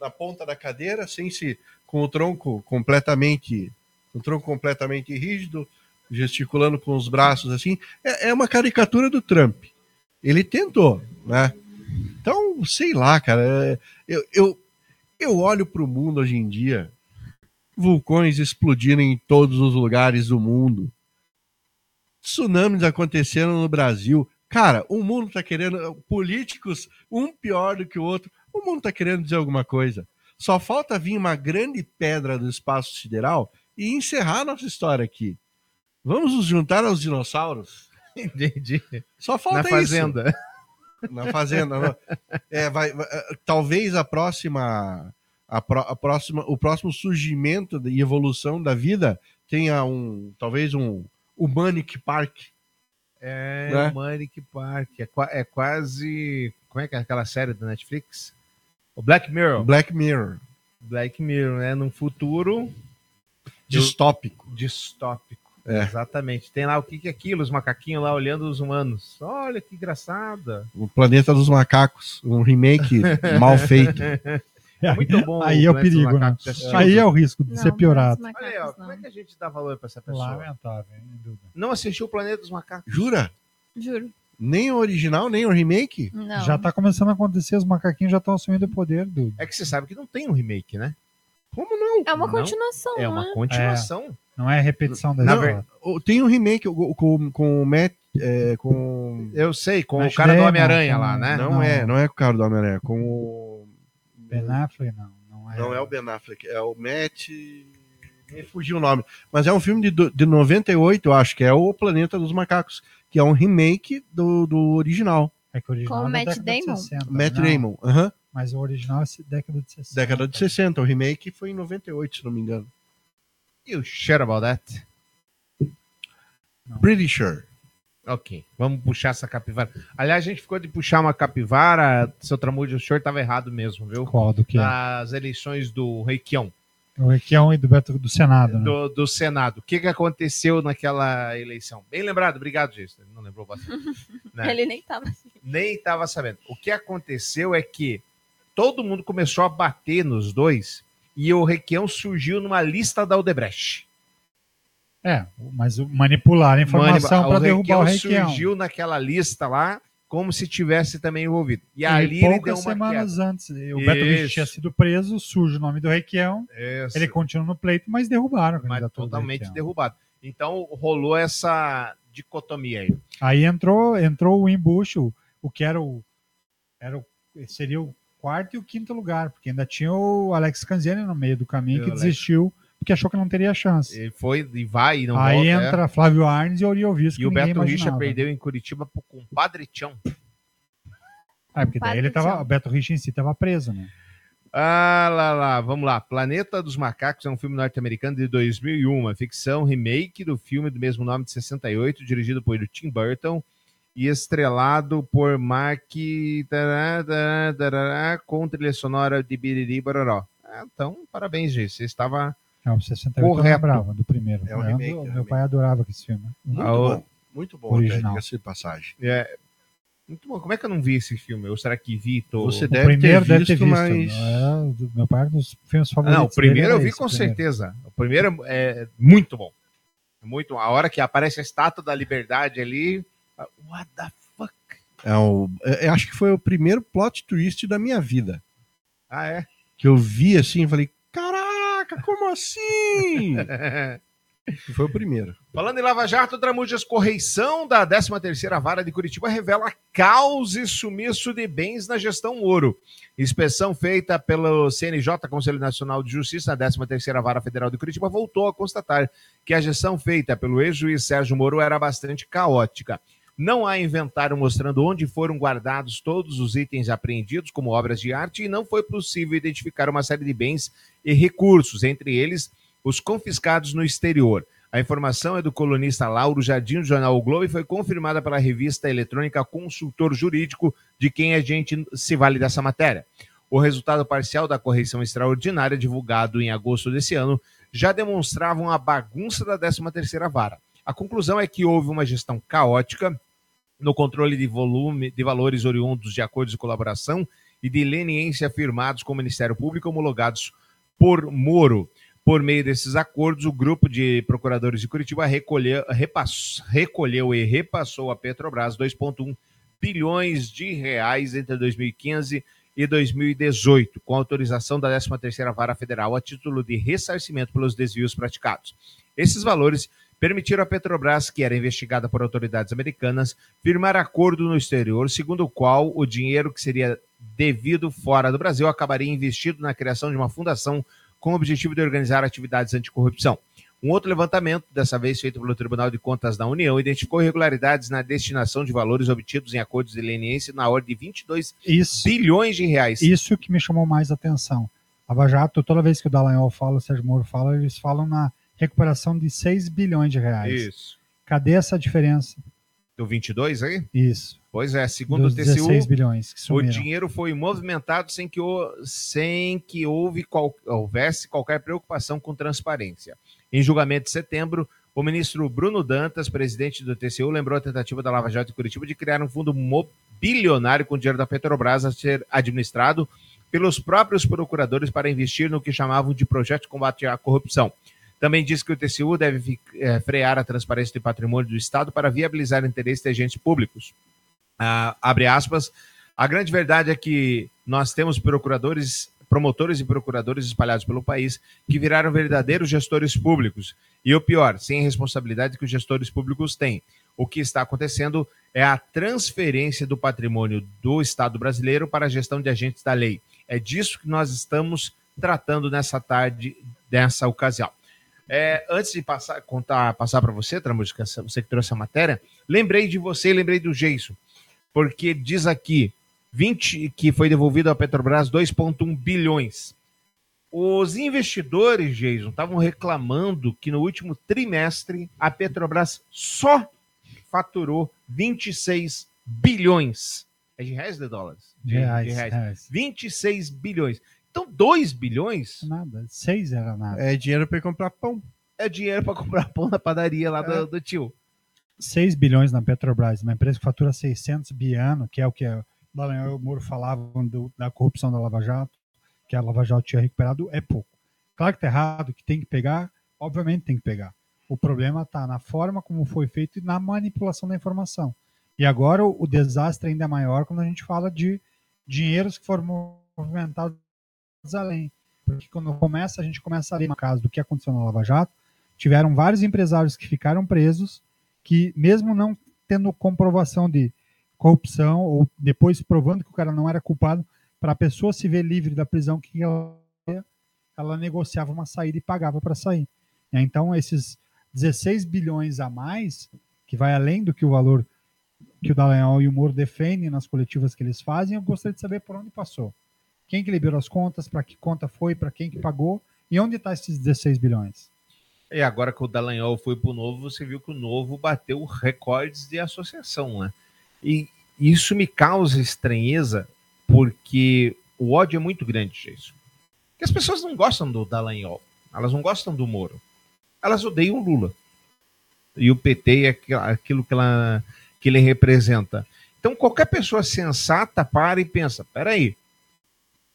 na ponta da cadeira, sem se. com o tronco completamente. com o tronco completamente rígido, gesticulando com os braços assim. É, é uma caricatura do Trump. Ele tentou, né? Então, sei lá, cara. é- Eu, eu, eu olho pro mundo hoje em dia, vulcões explodindo em todos os lugares do mundo tsunamis acontecendo no Brasil. Cara, o mundo tá querendo. Políticos, um pior do que o outro. O mundo tá querendo dizer alguma coisa. Só falta vir uma grande pedra do espaço sideral e encerrar nossa história aqui. Vamos nos juntar aos dinossauros? Entendi. Só falta Na fazenda. isso. Na fazenda. não. É, vai, vai- é, talvez a próxima, a, pró- a próxima, o próximo surgimento e evolução da vida tenha um, talvez um Humanic Park. É Né? o Manic Park. É, é quase. Como é que é aquela série da Netflix? O Black Mirror. Black Mirror. Black Mirror, né? Num futuro Distópico. distópico. É. Exatamente. Tem lá o que, que é aquilo, os macaquinhos lá olhando os humanos. Olha que engraçada. O Planeta dos Macacos. Um remake mal feito. É muito bom. Aí é o dos perigo, né? Macacos. Assistiu? Aí é o risco de Não, ser piorado. mas Olha aí, ó, macacos como é que a gente dá valor pra essa pessoa? Lamentável, hein? Não assistiu o Planeta dos Macacos? Jura? Juro. Nem o original, nem o remake? Não. Já tá começando a acontecer, os macaquinhos já estão assumindo o poder, Duda. É que você sabe que não tem um remake, né? Como não? É uma Não, continuação, É não uma é? continuação. Não é repetição da Na. O- Tem um remake com, com, o Matt. é, com... Eu sei, com Matt o cara do Damon, Homem-Aranha lá, né? Não, Não. é, não é com o cara do Homem-Aranha, com o. Ben Affleck, não. Não é, Não é o Ben Affleck, é o Matt. Me fugiu o nome. Mas é um filme de, do- de 98, eu acho, que é O Planeta dos Macacos, que é um remake do, do original. É que o original Com o é Matt Damon? 60, Matt não, Damon. aham. Mas o original é década de 60. Década de 60. O remake foi em 98, se não me engano. You sure about that? Pretty sure. Ok, vamos puxar essa capivara. Aliás, a gente ficou de puxar uma capivara. Seu Tramujo, o senhor estava errado mesmo, viu? Qual do que? Nas eleições do Reikion, O Requião e do Beto do Senado, né? do, do Senado. O que, que aconteceu naquela eleição? Bem lembrado, obrigado, Jason. Não lembrou bastante. né? Ele nem tava assim. Nem estava sabendo. O que aconteceu é que todo mundo começou a bater nos dois e o Requião surgiu numa lista da Odebrecht. É, mas manipular a informação para derrubar o Requião Requião. surgiu naquela lista lá como se tivesse também envolvido. E, E ali ele deu poucas uma semanas queda. antes, o Beto tinha sido preso, surge o nome do Requião, Isso. ele continua no pleito, mas derrubaram a mas totalmente derrubado. Então rolou essa dicotomia aí. Aí entrou, entrou o Embush, o, o que era o, era o seria o quarto e o quinto lugar, porque ainda tinha o Alex Canziani no meio do caminho que Alex. desistiu porque achou que não teria chance. Ele foi e vai e não Aí volta. é. entra Flávio Arnes e Oriovisco. E o Beto Richa perdeu em Curitiba pro compadre Tião. Ah, porque daí ele tava, o Beto Richa em si estava preso, né? Ah, lá, lá, vamos lá. Planeta dos Macacos é um filme norte-americano de 2001, uma ficção remake do filme do mesmo nome de 68, dirigido por Tim Burton e estrelado por Mark tará, tará, tará, com trilha sonora de Biriri Bororó. Ah, então, parabéns, gente. Você estava Não, 68 eu Correto. lembrava do primeiro. É um Eu- remake, é um meu remake. pai adorava esse filme. Muito Ah, o- bom. Muito bom, Original. até, de passagem. É, muito bom. Como é que eu não vi esse filme? Ou será que vi? Tô... Você O deve primeiro ter deve ter visto, visto. mas- É, meu pai era um dos filmes Ah, favoritos. não, o primeiro eu era vi esse, com o primeiro. certeza. O primeiro é muito bom. Muito bom. A hora que aparece a estátua da liberdade ali. ah, What the fuck? É o, é- eu acho que foi o primeiro plot twist da minha vida. Ah, é? Que eu vi assim e falei, caraca, como assim? foi o primeiro. Falando em Lava Jato, Tramujas, correição da 13ª Vara de Curitiba revela caos e sumiço de bens na gestão Ouro. Inspeção feita pelo CNJ, Conselho Nacional de Justiça, na 13ª Vara Federal de Curitiba, voltou a constatar que a gestão feita pelo ex-juiz Sérgio Moro era bastante caótica. Não há inventário mostrando onde foram guardados todos os itens apreendidos como obras de arte e não foi possível identificar uma série de bens e recursos, entre eles os confiscados no exterior. A informação é do colunista Lauro Jardim, do jornal O Globo, e foi confirmada pela revista eletrônica Consultor Jurídico, de quem a gente se vale dessa matéria. O resultado parcial da correção extraordinária, divulgado em agosto desse ano, já demonstrava uma bagunça da 13ª Vara. A conclusão é que houve uma gestão caótica no controle de volume de valores oriundos de acordos de colaboração e de leniência firmados com o Ministério Público homologados por Moro. Por meio desses acordos, o grupo de procuradores de Curitiba recolheu, recolheu e repassou à Petrobras 2,1 bilhões de reais entre 2015 e 2018, com autorização da 13ª Vara Federal a título de ressarcimento pelos desvios praticados. Esses valores permitiram à Petrobras, que era investigada por autoridades americanas, firmar acordo no exterior, segundo o qual o dinheiro que seria devido fora do Brasil acabaria investido na criação de uma fundação com o objetivo de organizar atividades anticorrupção. Um outro levantamento, dessa vez feito pelo Tribunal de Contas da União, identificou irregularidades na destinação de valores obtidos em acordos de leniência na ordem de 22 Isso, bilhões de reais. isso que me chamou mais atenção. Lava Jato, toda vez que o Dallagnol fala, o Sérgio Moro fala, eles falam na recuperação de 6 bilhões de reais. Isso. Cadê essa diferença? Do 22 aí? Isso. Pois é, segundo Dos o TCU, 16 bilhões que o dinheiro foi movimentado sem que, o- sem que houve qual- houvesse qualquer preocupação com transparência. Em julgamento de setembro, o ministro Bruno Dantas, presidente do TCU, lembrou a tentativa da Lava Jato de Curitiba de criar um fundo bilionário com dinheiro da Petrobras a ser administrado pelos próprios procuradores para investir no que chamavam de projeto de combate à corrupção. Também disse que o TCU deve eh, frear a transparência do patrimônio do Estado para viabilizar interesses de agentes públicos. Ah, abre aspas. A grande verdade é que nós temos procuradores, promotores e procuradores espalhados pelo país que viraram verdadeiros gestores públicos. E o pior, sem responsabilidade que os gestores públicos têm. O que está acontecendo é a transferência do patrimônio do Estado brasileiro para a gestão de agentes da lei. É disso que nós estamos tratando nessa tarde, nessa ocasião. É, antes de passar, contar, passar para você, Tramujica, você que trouxe a matéria, lembrei de você e lembrei do Jason porque diz aqui 20 que foi devolvido à Petrobras 2,1 bilhões. Os investidores, Jason, estavam reclamando que no último trimestre a Petrobras só faturou 26 bilhões. É de reais de dólares? De reais, reais. 26 bilhões. Então, 2 bilhões Nada, 6 era nada. É dinheiro para comprar pão. é dinheiro para comprar pão na padaria lá do, do tio. 6 bilhões na Petrobras, uma empresa que fatura 600 bi ano, que é o que o Dallagnol e o Moro falavam do- da corrupção da Lava Jato, que a Lava Jato tinha recuperado, é pouco. Claro que tá errado, que tem que pegar, obviamente tem que pegar. O problema está na forma como foi feito e na manipulação da informação. E agora o, o desastre ainda é maior quando a gente fala de dinheiros que foram movimentados além. Porque quando começa, a gente começa a ler no caso do que aconteceu na Lava Jato, tiveram vários empresários que ficaram presos, que mesmo não tendo comprovação de corrupção, ou depois provando que o cara não era culpado, para a pessoa se ver livre da prisão, que ela, ela negociava uma saída e pagava para sair. Aí, Então, esses 16 bilhões a mais, que vai além do que o valor que o Dallagnol e o Moro defendem nas coletivas que eles fazem, eu gostaria de saber por onde passou. Quem que liberou as contas? Para que conta foi? Para quem que pagou? E onde está esses 16 bilhões? E agora que o Dallagnol foi pro Novo, você viu que o Novo bateu recordes de associação, né? E isso me causa estranheza, porque o ódio é muito grande, Jason. Porque as pessoas não gostam do Dallagnol, elas não gostam do Moro. Elas odeiam o Lula. E o PT é aqu- aquilo que, ela, que ele representa. Então, qualquer pessoa sensata para e pensa: peraí,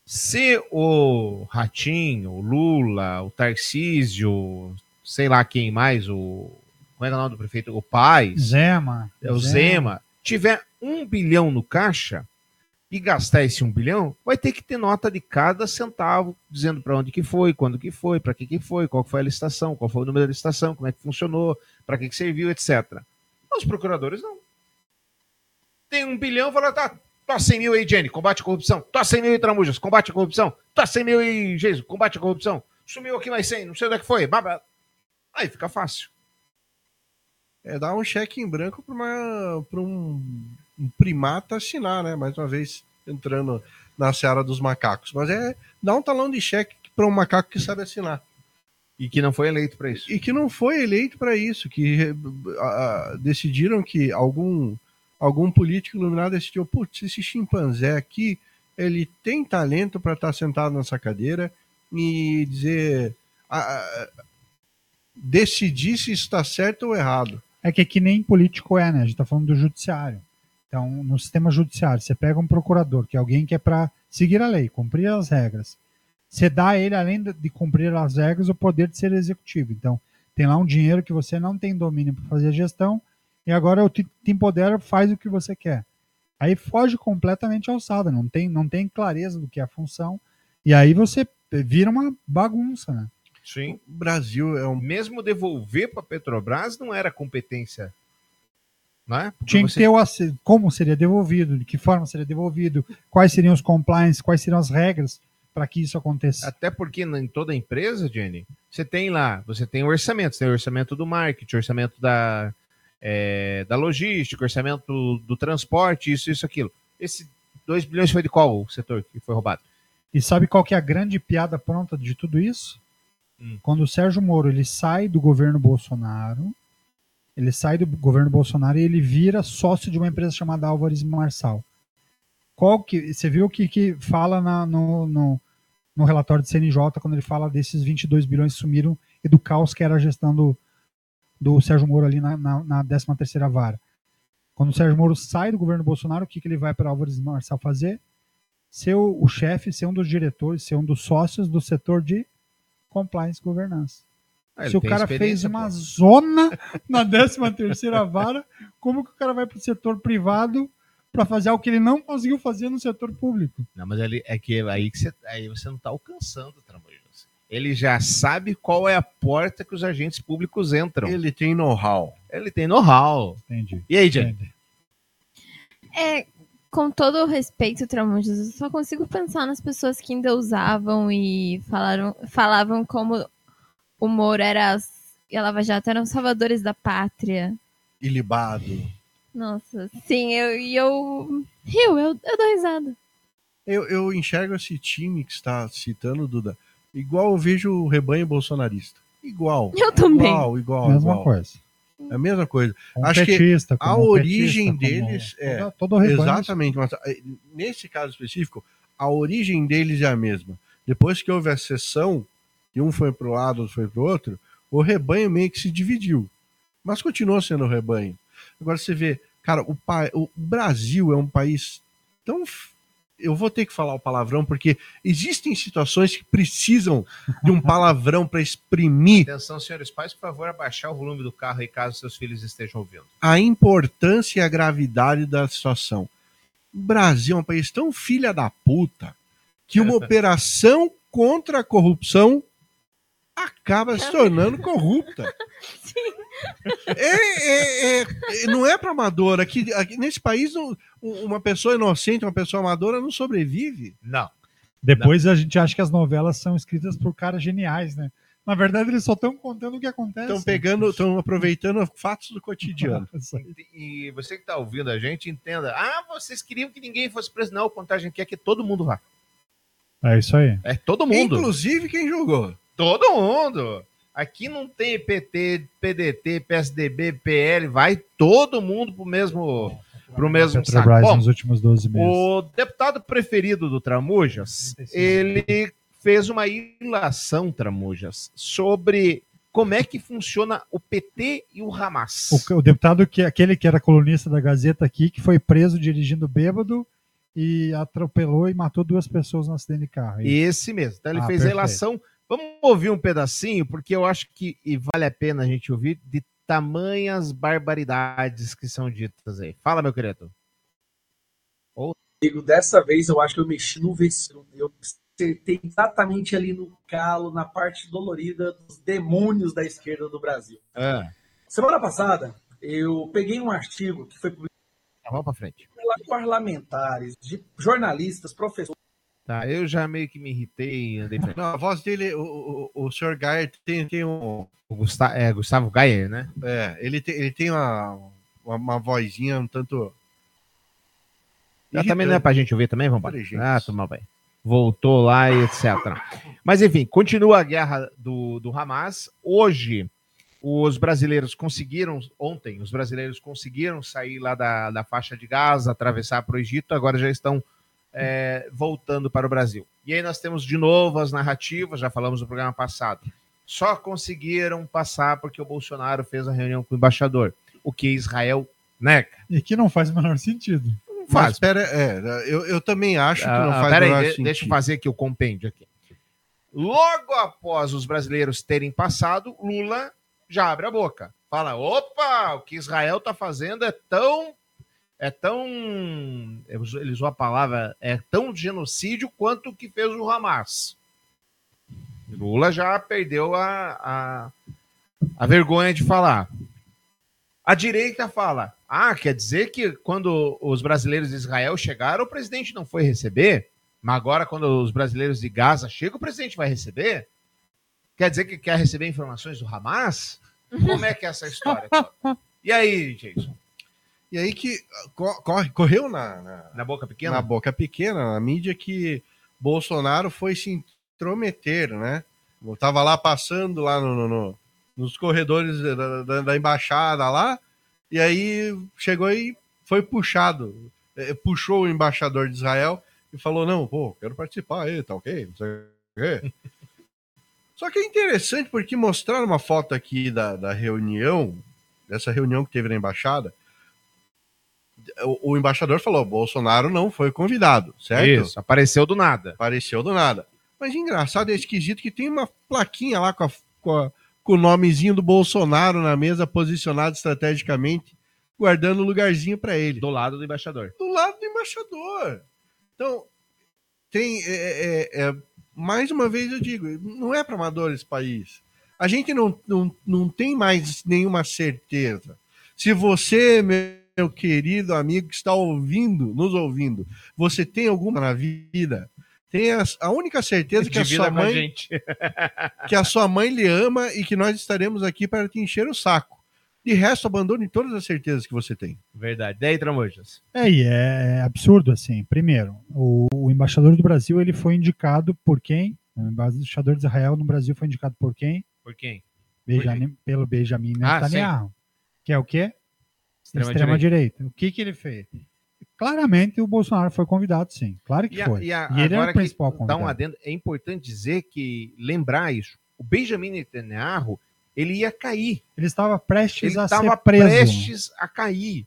se o Ratinho, o Lula, o Tarcísio, sei lá quem mais, o. Como é é o nome do prefeito? O Paz, Zema. é o Zema, tiver um bilhão no caixa e gastar esse um bilhão, vai ter que ter nota de cada centavo, dizendo para onde que foi, quando que foi, para que que foi, qual que foi a licitação, qual foi o número da licitação, como é que funcionou, para que que serviu, etc. Os procuradores não. Tem um bilhão, fala, tá, tô 100 mil aí, Jenny, combate a corrupção. Tô 100 mil aí, Tramujas, combate a corrupção. Tô 100 mil aí, Jesus, combate a corrupção. Sumiu aqui mais 100, não sei onde é que foi. Aí fica fácil. É dar um cheque em branco para um, um primata assinar, né? Mais uma vez entrando na seara dos macacos. Mas é dar um talão de cheque para um macaco que sabe assinar. E que não foi eleito para isso. E que não foi eleito para isso, que ah, decidiram que algum, algum político iluminado decidiu, putz, esse chimpanzé aqui, ele tem talento para estar sentado nessa cadeira e dizer, ah, decidir se está certo ou errado. É que, que nem político é, né? A gente tá falando do judiciário. Então, no sistema judiciário, você pega um procurador, que é alguém que é para seguir a lei, cumprir as regras. Você dá a ele, além de cumprir as regras, o poder de ser executivo. Então, tem lá um dinheiro que você não tem domínio para fazer a gestão, e agora eu te, te empodero, faz o que você quer. Aí foge completamente a alçada, não tem, não tem clareza do que é a função, e aí você vira uma bagunça, né? Sim. O Brasil é um. Mesmo devolver para a Petrobras não era competência. Né? Porque Tinha que você- ter o ace- como seria devolvido, de que forma seria devolvido, quais seriam os compliance, quais seriam as regras para que isso aconteça. Até porque em toda empresa, Jenny, você tem lá, você tem orçamento, você tem orçamento do marketing, orçamento da, é, da logística, orçamento do, transporte, isso, isso, aquilo. Esse 2 bilhões foi de qual setor que foi roubado? E sabe qual que é a grande piada pronta de tudo isso? Hum. Quando o Sérgio Moro ele sai do governo Bolsonaro, ele sai do governo Bolsonaro e ele vira sócio de uma empresa chamada Álvares Marçal. Qual que você viu que que fala na- no, no, no relatório do CNJ quando ele fala desses 22 bilhões que sumiram e do caos que era a gestão do, do Sérgio Moro ali na, na, na 13 terceira vara. Quando o Sérgio Moro sai do governo Bolsonaro, o que, que ele vai para Álvares Marçal fazer? ser o, o chefe, ser um dos diretores, ser um dos sócios do setor de compliance e governança. Ah, Se o cara fez uma pô. zona na 13 terceira vara, como que o cara vai para o setor privado para fazer algo que ele não conseguiu fazer no setor público? Não, mas ele, é que aí, que você, aí você não está alcançando, Tramujas. Ele já sabe qual é a porta que os agentes públicos entram. Ele, Ele tem know-how. tem know-how. Entendi. E aí? Entendi. É, com todo o respeito, Tramujas, eu só consigo pensar nas pessoas que ainda usavam e falaram, falavam como o Moro era as, e a Lava Jato eram salvadores da pátria. Ilibado. Nossa, sim, eu, e eu rio, eu, eu dou risada. Eu, eu enxergo esse time que está citando, Duda, igual eu vejo o rebanho bolsonarista. Igual. Eu também. Igual, igual. Mesma igual. coisa. É a mesma coisa. Como Acho que petista, a como origem petista, como deles é- todo, todo o rebanho. Exatamente. Mas eh, nesse caso específico, a origem deles é a mesma. Depois que houve a sessão, e um foi para o lado, outro foi para o outro, o rebanho meio que se dividiu. Mas continuou sendo o rebanho. Agora você vê, cara, o, pa- o Brasil é um país tão. Eu vou ter que falar o palavrão, porque existem situações que precisam de um palavrão para exprimir Atenção, senhores pais, por favor, abaixar o volume do carro aí caso seus filhos estejam ouvindo. a importância e a gravidade da situação. O Brasil é um país tão filha da puta que uma operação contra a corrupção acaba se tornando corrupta. É, é- é- não é para amador. Aqui, aqui nesse país, um- uma pessoa inocente, uma pessoa amadora não sobrevive. Não. Depois a gente acha que as novelas são escritas por caras geniais, né? Na verdade, eles só estão contando o que acontece. Estão pegando, estão aproveitando fatos do cotidiano. E você que está ouvindo a gente, entenda. Ah, vocês queriam que ninguém fosse preso. Não, o contagem quer que todo mundo vá. É isso aí. É todo mundo. Inclusive quem jogou. Todo mundo. Aqui não tem PT, PDT, PSDB, PL, vai todo mundo pro mesmo, pro mesmo saco. Petrobras Bom, nos últimos 12 meses. o deputado preferido do Tramujas, ele fez uma ilação, Tramujas, sobre como é que funciona o PT e o Hamas. O, o deputado, que aquele que era colunista da Gazeta aqui, que foi preso dirigindo bêbado e atropelou e matou duas pessoas no acidente de carro. Esse mesmo. Então ele Ah, fez a perfeito. ilação. Vamos ouvir um pedacinho, porque eu acho que vale a pena a gente ouvir de tamanhas barbaridades que são ditas aí. Fala, meu querido. Digo, dessa vez eu acho que eu mexi no vestido. Eu acertei exatamente ali no calo, na parte dolorida dos demônios da esquerda do Brasil. Ah, Semana passada, eu peguei um artigo que foi publicado tá, vamos pra frente. parlamentares, de jornalistas, professores. Tá, eu já meio que me irritei andei pra Não, a voz dele, o, o, o Sr. Gayer tem, tem um. O Gustavo, é, Gustavo Gayer, né? É, ele tem, ele tem uma, uma, uma vozinha um tanto. Já também não é pra gente ouvir também, vamos embora. Ah, toma bem. Voltou lá e etc. Mas enfim, continua a guerra do, do Hamas. Hoje, os brasileiros conseguiram, ontem, os brasileiros conseguiram sair lá da, da faixa de Gaza, atravessar para o Egito, agora já estão é, voltando para o Brasil. E aí nós temos de novo as narrativas, já falamos no programa passado. Só conseguiram passar porque o Bolsonaro fez a reunião com o embaixador, o que Israel nega. E que não faz o menor sentido. Mas Faz. pera, é, eu, eu também acho que não Ah, faz menor de- sentido. deixa eu fazer aqui o compêndio aqui. Logo após os brasileiros terem passado, Lula já abre a boca. Fala: opa, o que Israel está fazendo é tão. É tão. Ele usou a palavra. É tão genocídio quanto o que fez o Hamas. Lula já perdeu a, a, a vergonha de falar. A direita fala: ah, quer dizer que quando os brasileiros de Israel chegaram, o presidente não foi receber, mas agora, quando os brasileiros de Gaza chegam, o presidente vai receber? Quer dizer que quer receber informações do Hamas? Como é que é essa história? E aí, Jason? E aí que co- corre, correu na, na, Na boca pequena? na boca pequena, na mídia, que Bolsonaro foi se intrometer, né? Eu tava lá passando lá no, no- no- nos corredores da, da- da embaixada lá, e aí chegou e foi puxado. eh, Puxou o embaixador de Israel e falou: Não, pô, quero participar aí, tá ok? Não sei o quê. Só que é interessante porque mostraram uma foto aqui da, da reunião, dessa reunião que teve na embaixada. O, o embaixador falou: Bolsonaro não foi convidado, certo? Isso, apareceu do nada. Apareceu do nada. Mas engraçado, é esquisito que tem uma plaquinha lá com, a- com a- com o nomezinho do Bolsonaro na mesa, posicionado estrategicamente, guardando um lugarzinho para ele. Do lado do embaixador. Do lado do embaixador. Então, tem. é, é, é, mais uma vez eu digo, não é para amador esse país. A gente não, não, não tem mais nenhuma certeza. Se você, meu querido amigo que está ouvindo, nos ouvindo, você tem alguma na vida, tem a, a única certeza que a sua a mãe gente. que a sua mãe lhe ama e que nós estaremos aqui para te encher o saco. De resto, abandone todas as certezas que você tem. Verdade. Daí, Tramujas. É, e é absurdo, assim. Primeiro, o, o embaixador do Brasil ele foi indicado por quem? O embaixador de Israel no Brasil foi indicado por quem? Por quem? Benjamin, pelo Benjamin Ah, Netanyahu. que é o quê? Extrema Extrema-direita. O que, que ele fez? Claramente o Bolsonaro foi convidado, sim. Claro que E, a- foi. e a- E ele era agora o principal que dá convidado. um adendo, é importante dizer que lembrar isso. O Benjamin Netanyahu, ele ia cair. Ele estava prestes Ele a estava ser preso. prestes a cair.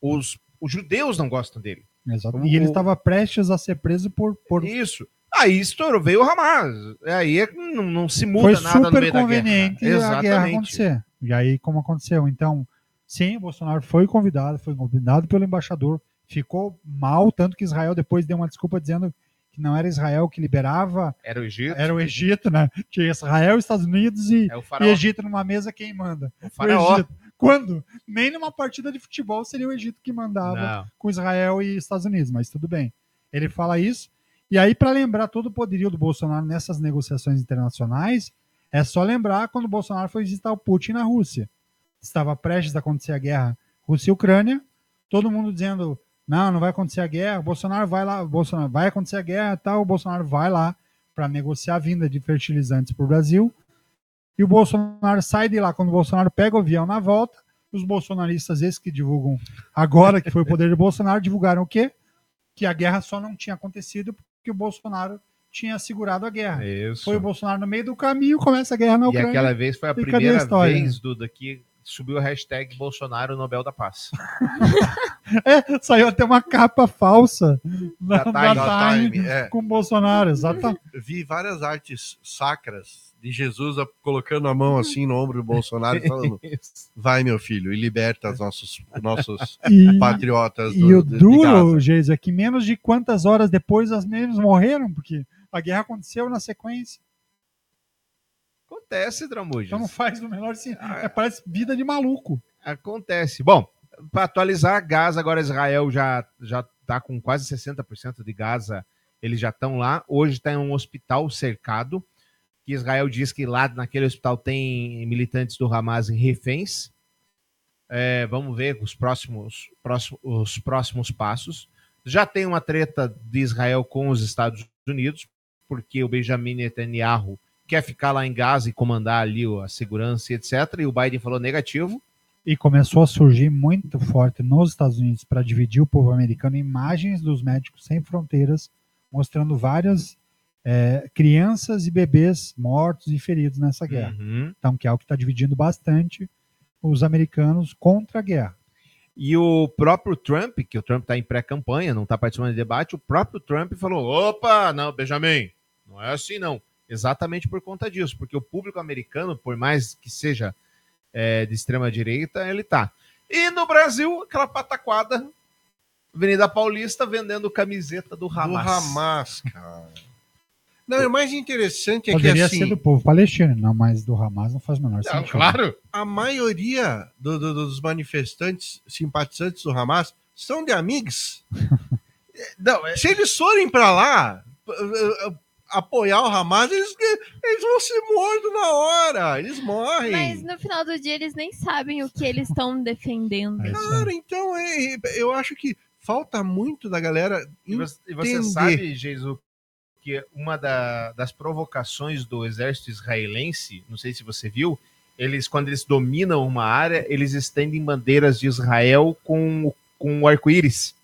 Os, os judeus não gostam dele. Exato. E ele estava prestes a ser preso por. por... Isso. Aí estourou, veio o Hamas. Aí é não, não se muda Foi nada no super meio da conveniente guerra. a guerra acontecer. E aí, como aconteceu? Então, sim, o Bolsonaro foi convidado, foi convidado pelo embaixador, ficou mal, tanto que Israel depois deu uma desculpa dizendo que não era Israel que liberava, Era o Egito. era o Egito, né? Tinha Israel, Estados Unidos e, É o e. Egito numa mesa, quem manda? O O faraó. Egito. Quando? Nem numa partida de futebol seria o Egito que mandava Não. com Israel e Estados Unidos, mas tudo bem. Ele fala isso. E aí, para lembrar todo o poderio do Bolsonaro nessas negociações internacionais, é só lembrar quando o Bolsonaro foi visitar o Putin na Rússia. Estava prestes a acontecer a guerra Rússia e Ucrânia, todo mundo dizendo Não, não vai acontecer a guerra. O Bolsonaro vai lá, Bolsonaro vai acontecer a guerra, tal. O Bolsonaro vai lá para negociar a vinda de fertilizantes para o Brasil. E o Bolsonaro sai de lá. Quando o Bolsonaro pega o avião na volta, os bolsonaristas, esses que divulgam agora que foi o poder do Bolsonaro, divulgaram o quê? Que a guerra só não tinha acontecido porque o Bolsonaro tinha segurado a guerra. Isso. Foi o Bolsonaro no meio do caminho, começa a guerra na E Ucrânia. aquela vez foi a E a primeira história, vez, Duda, que subiu a hashtag Bolsonaro Nobel da Paz. É, saiu até uma capa falsa na, Da na Time. Da Time, Time, é. com o Bolsonaro, exatamente. Vi várias artes sacras de Jesus colocando a mão assim no ombro do Bolsonaro e falando: vai, meu filho, e liberta os nossos, nossos E, patriotas e o duro. Geisa, é que menos de quantas horas depois as meninas morreram, porque a guerra aconteceu na sequência. Acontece, Dramujas. Então não faz o menor sentido. É, parece vida de maluco. Acontece. Bom, para atualizar, Gaza, agora Israel já já está com quase 60% de Gaza, eles já estão lá. Hoje está em um hospital cercado, que Israel diz que lá naquele hospital tem militantes do Hamas em reféns. É, vamos ver os próximos, próximos, os próximos passos. Já tem uma treta de Israel com os Estados Unidos, porque o Benjamin Netanyahu quer ficar lá em Gaza e comandar ali a segurança e etc. E o Biden falou negativo. E começou a surgir muito forte nos Estados Unidos para dividir o povo americano imagens dos médicos sem fronteiras, mostrando várias é, crianças e bebês mortos e feridos nessa guerra. Uhum. Então, que é algo que está dividindo bastante os americanos contra a guerra. E o próprio Trump, que o Trump está em pré-campanha, não está participando do debate, o próprio Trump falou: opa, não, Benjamin, não é assim não. Exatamente por conta disso, porque o público americano, por mais que seja é, de extrema direita, ele tá. E no Brasil, aquela pataquada, Avenida Paulista vendendo camiseta do Do Hamas. Hamas, cara. Não, e o mais interessante é Poderia que assim, ser do povo palestino, não, mas do Hamas não faz o menor Não, sentido. claro. a maioria do- do- dos manifestantes simpatizantes do Hamas são de amigos. Não, é- Se eles forem pra lá apoiar o Hamas, eles, eles vão ser mortos na hora. Eles morrem. Mas no final do dia eles nem sabem o que eles estão defendendo. É. Cara, então é, eu acho que falta muito da galera. E você, e você entender. sabe, Jesus, que uma da- das provocações do exército israelense, não sei se você viu, eles, quando eles dominam uma área, eles estendem bandeiras de Israel com, com o arco-íris,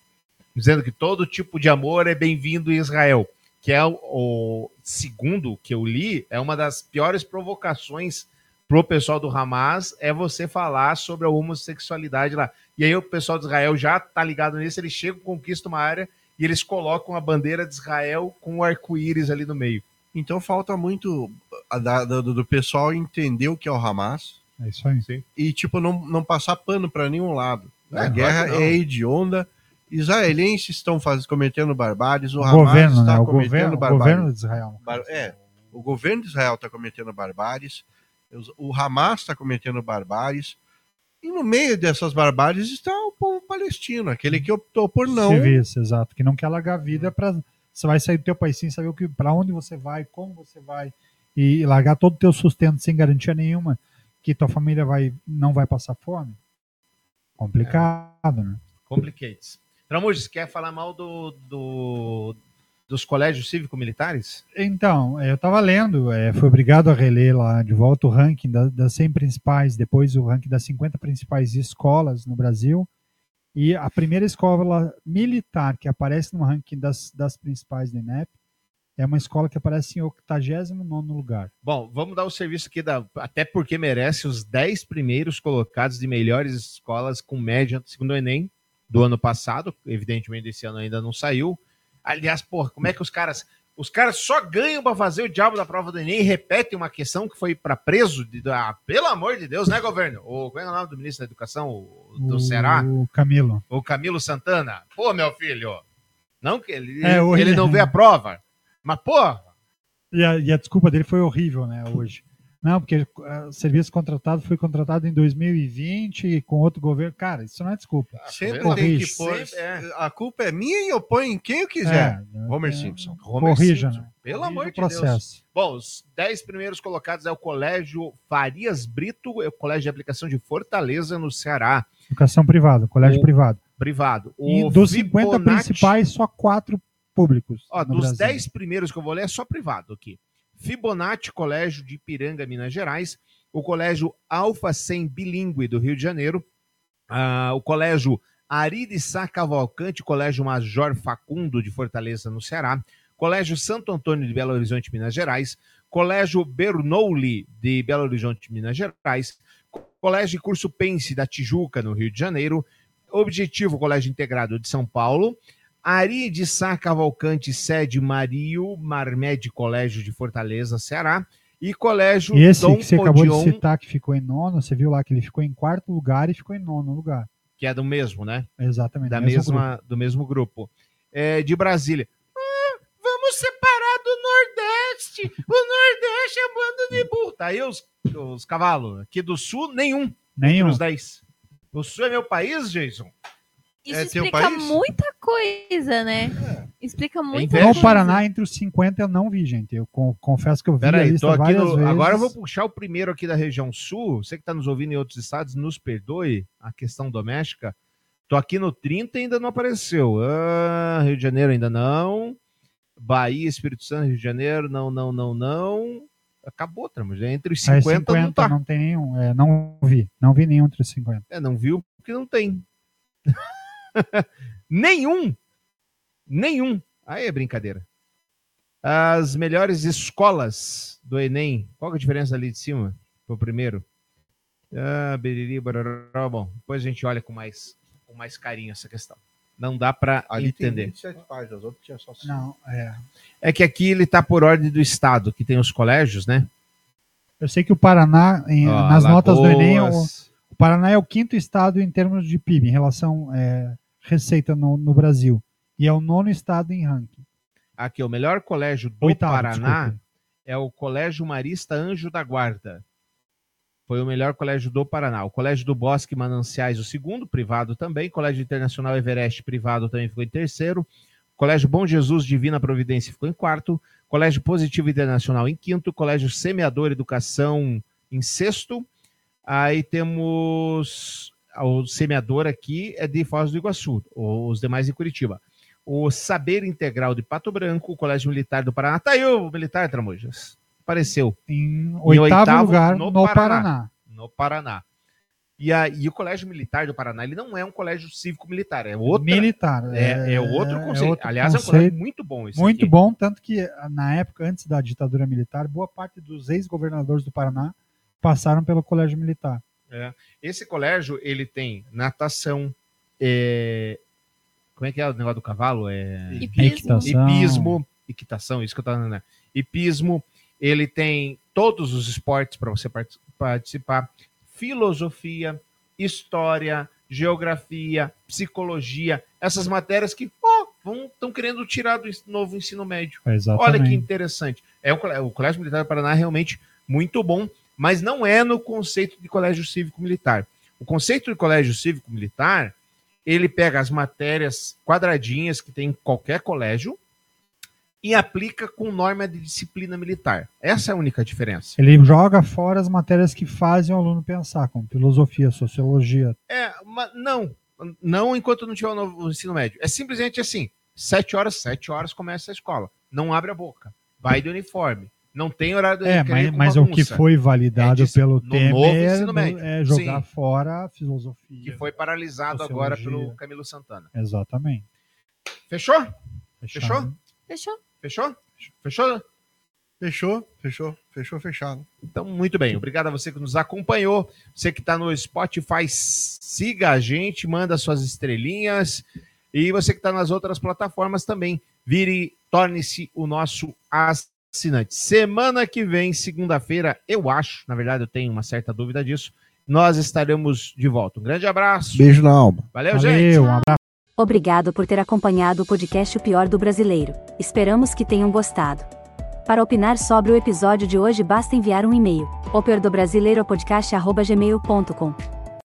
dizendo que todo tipo de amor é bem-vindo em Israel. Que é o, o segundo que eu li, é uma das piores provocações pro pessoal do Hamas é você falar sobre a homossexualidade lá. E aí o pessoal de Israel já tá ligado nisso, eles chegam, conquistam uma área e eles colocam a bandeira de Israel com o arco-íris ali no meio. Então falta muito a da- do, do pessoal entender o que é o Hamas É isso aí. e, tipo, não, não passar pano para nenhum lado. É, a guerra é hedionda. Israelenses estão faz, cometendo barbáries, o, O Hamas governo, está né? O cometendo governo, o barbáries. governo de Israel. Bar- É, o governo de Israel está cometendo barbáries, o Hamas está cometendo barbáries, e no meio dessas barbáries está o povo palestino, aquele que optou por não. Civis, exato. Que não quer largar a vida para Você vai sair do teu país sem saber para onde você vai, como você vai, e largar todo o teu sustento sem garantia nenhuma que tua família vai, não vai passar fome. Complicado, né? Complicates. Tramujas, quer falar mal do, do- dos colégios cívico-militares? Então, eu estava lendo, é, fui obrigado a reler lá de volta o ranking da- das 100 principais, depois o ranking das 50 principais escolas no Brasil. E a primeira escola militar que aparece no ranking das, das principais do INEP é uma escola que aparece em 89 lugar. Bom, vamos dar o serviço aqui, da, até porque merece os 10 primeiros colocados de melhores escolas com média, segundo o Enem, do ano passado. Evidentemente, esse ano ainda não saiu. Aliás, porra, como é que os caras. Os caras só ganham para fazer o diabo da prova do Enem e repetem uma questão que foi para preso. De, ah, pelo amor de Deus, né, governo? O, como é o nome do ministro da Educação? O, do o Ceará? Camilo. O Camilo Santana. Pô, meu filho. Não que ele, É, hoje- ele não vê a prova. Mas, porra, E a, e a desculpa dele foi horrível, né, hoje. Não, porque ah, o serviço contratado foi contratado em 2020 com outro governo. Cara, isso não é desculpa. Sempre Corrige. tem que pôr. Sempre, é. A culpa é minha e eu ponho em quem eu quiser. É, Homer é, Simpson. Homer Corrija, Simpson. né? Pelo Corrija amor de Deus. processo. Bom, os 10 primeiros colocados é o Colégio Farias Brito, é o Colégio de Aplicação de Fortaleza, no Ceará. Educação privada, colégio O- privado. Privado. E O dos 50 Fibonacci- principais, só quatro públicos. Ó, no dos Brasil. 10 primeiros que eu vou ler é só privado aqui. Fibonacci Colégio de Ipiranga, Minas Gerais. O Colégio Alfa 100 Bilingue do Rio de Janeiro. Ah, o Colégio Ari de Sá Cavalcante, Colégio Major Facundo de Fortaleza, no Ceará. Colégio Santo Antônio de Belo Horizonte, Minas Gerais. Colégio Bernoulli de Belo Horizonte, Minas Gerais. Colégio Curso Pense da Tijuca, no Rio de Janeiro. Objetivo Colégio Integrado de São Paulo. Ari de Sá Cavalcante, sede Mario Marmed Colégio de Fortaleza, Ceará. E Colégio E esse Dom que você acabou Podion, de citar, que ficou em nono, você viu lá que ele ficou em quarto lugar e ficou em nono lugar. que é do mesmo, né? Exatamente. Da mesma, do mesmo grupo. É, de Brasília. Ah, vamos separar do Nordeste. O Nordeste é bando de burro. Tá aí os, os cavalos. Aqui do Sul, nenhum. Nenhum. Os 10. O Sul é meu país, Jason? Isso É teu explica país? muita coisa, né? Explica muita inveja. No coisa. Paraná, entre os 50, eu não vi, gente. Eu con- confesso que eu vi Pera a aí, lista várias no- vezes. agora eu vou puxar o primeiro aqui da região sul. Você que está nos ouvindo em outros estados, nos perdoe a questão doméstica. Tô aqui no 30 e ainda não apareceu. Ah, Rio de Janeiro ainda não. Bahia, Espírito Santo, Rio de Janeiro, não, não, não, não. Acabou, Tramos. Entre os É, 50, não tá. não tem nenhum. É, não vi. Não vi nenhum entre os 50. É, não viu porque não tem. Nenhum. Nenhum. Aí é brincadeira. As melhores escolas do Enem. Qual que é a diferença ali de cima? Pro primeiro. Ah, beriri, barará. Bom, depois a gente olha com mais, com mais carinho essa questão. Não dá para Ali tem entender. 27 páginas, as outras tinha só cinco. Não, é. É que aqui ele tá por ordem do estado, que tem os colégios, né? Eu sei que o Paraná, em- Ó, nas notas do Enem, o, Alagoas. o Paraná é o quinto estado em termos de PIB, em relação é, receita no, no Brasil. E é o nono estado em ranking. Aqui, o melhor colégio do Oitavo, Paraná desculpa. é o Colégio Marista Anjo da Guarda. Foi o melhor colégio do Paraná. O Colégio do Bosque Mananciais, o segundo, privado também. Colégio Internacional Everest, privado, também ficou em terceiro. Colégio Bom Jesus Divina Providência ficou em quarto. Colégio Positivo Internacional em quinto. Colégio Semeador Educação em sexto. Aí temos o semeador aqui é de Foz do Iguaçu, os demais em Curitiba. O Saber Integral de Pato Branco, o Colégio Militar do Paraná. Tá aí o militar, Tramujas. Apareceu. Em Em oitavo, lugar no, Paraná. No Paraná. E, a, e o Colégio Militar do Paraná, ele não é um colégio cívico-militar, é outro. Militar. É, é outro conceito. outro Aliás, é um conceito. colégio muito bom esse Muito aqui. bom, tanto que na época, antes da ditadura militar, boa parte dos ex-governadores do Paraná passaram pelo colégio militar. É. Esse colégio, ele tem natação, é, como é que é o negócio do cavalo? É... Hipismo. Equitação. Hipismo, equitação, isso que eu tô falando, né? Hipismo, ele tem todos os esportes para você part- participar, filosofia, história, geografia, psicologia, essas matérias que estão querendo tirar do novo ensino médio. Exatamente. Olha que interessante. É cole- o Colégio Militar do Paraná é realmente muito bom, mas não é no conceito de colégio cívico-militar. O conceito de colégio cívico-militar, ele pega as matérias quadradinhas que tem em qualquer colégio e aplica com norma de disciplina militar. Essa é a única diferença. Ele joga fora as matérias que fazem o aluno pensar, como filosofia, sociologia. É, mas não, não enquanto não tiver o novo ensino médio. É simplesmente assim: sete horas, sete horas começa a escola. Não abre a boca. Vai de uniforme. Não tem horário do É, recreio mas, com mas o que foi validado É pelo no novo Temer ensino no- médio. é jogar Sim. fora a filosofia. que foi paralisado Sociologia. agora pelo Camilo Santana. Exatamente. Fechou? Fechado. Fechou? Fechou? Fechou? Fechou? Fechou, fechou, fechou, fechado. Então, muito bem. Obrigado a você que nos acompanhou. Você que está no Spotify, siga a gente, manda suas estrelinhas. E você que está nas outras plataformas também, vire, torne-se o nosso assinante. Semana que vem, segunda-feira, eu acho, na verdade eu tenho uma certa dúvida disso, nós estaremos de volta. Um grande abraço. Beijo na alma. Valeu, gente. Valeu, um abraço. Obrigado por ter acompanhado o podcast O Pior do Brasileiro. Esperamos que tenham gostado. Para opinar sobre o episódio de hoje basta enviar um e-mail, opiordobrasileiropodcast.gmail.com.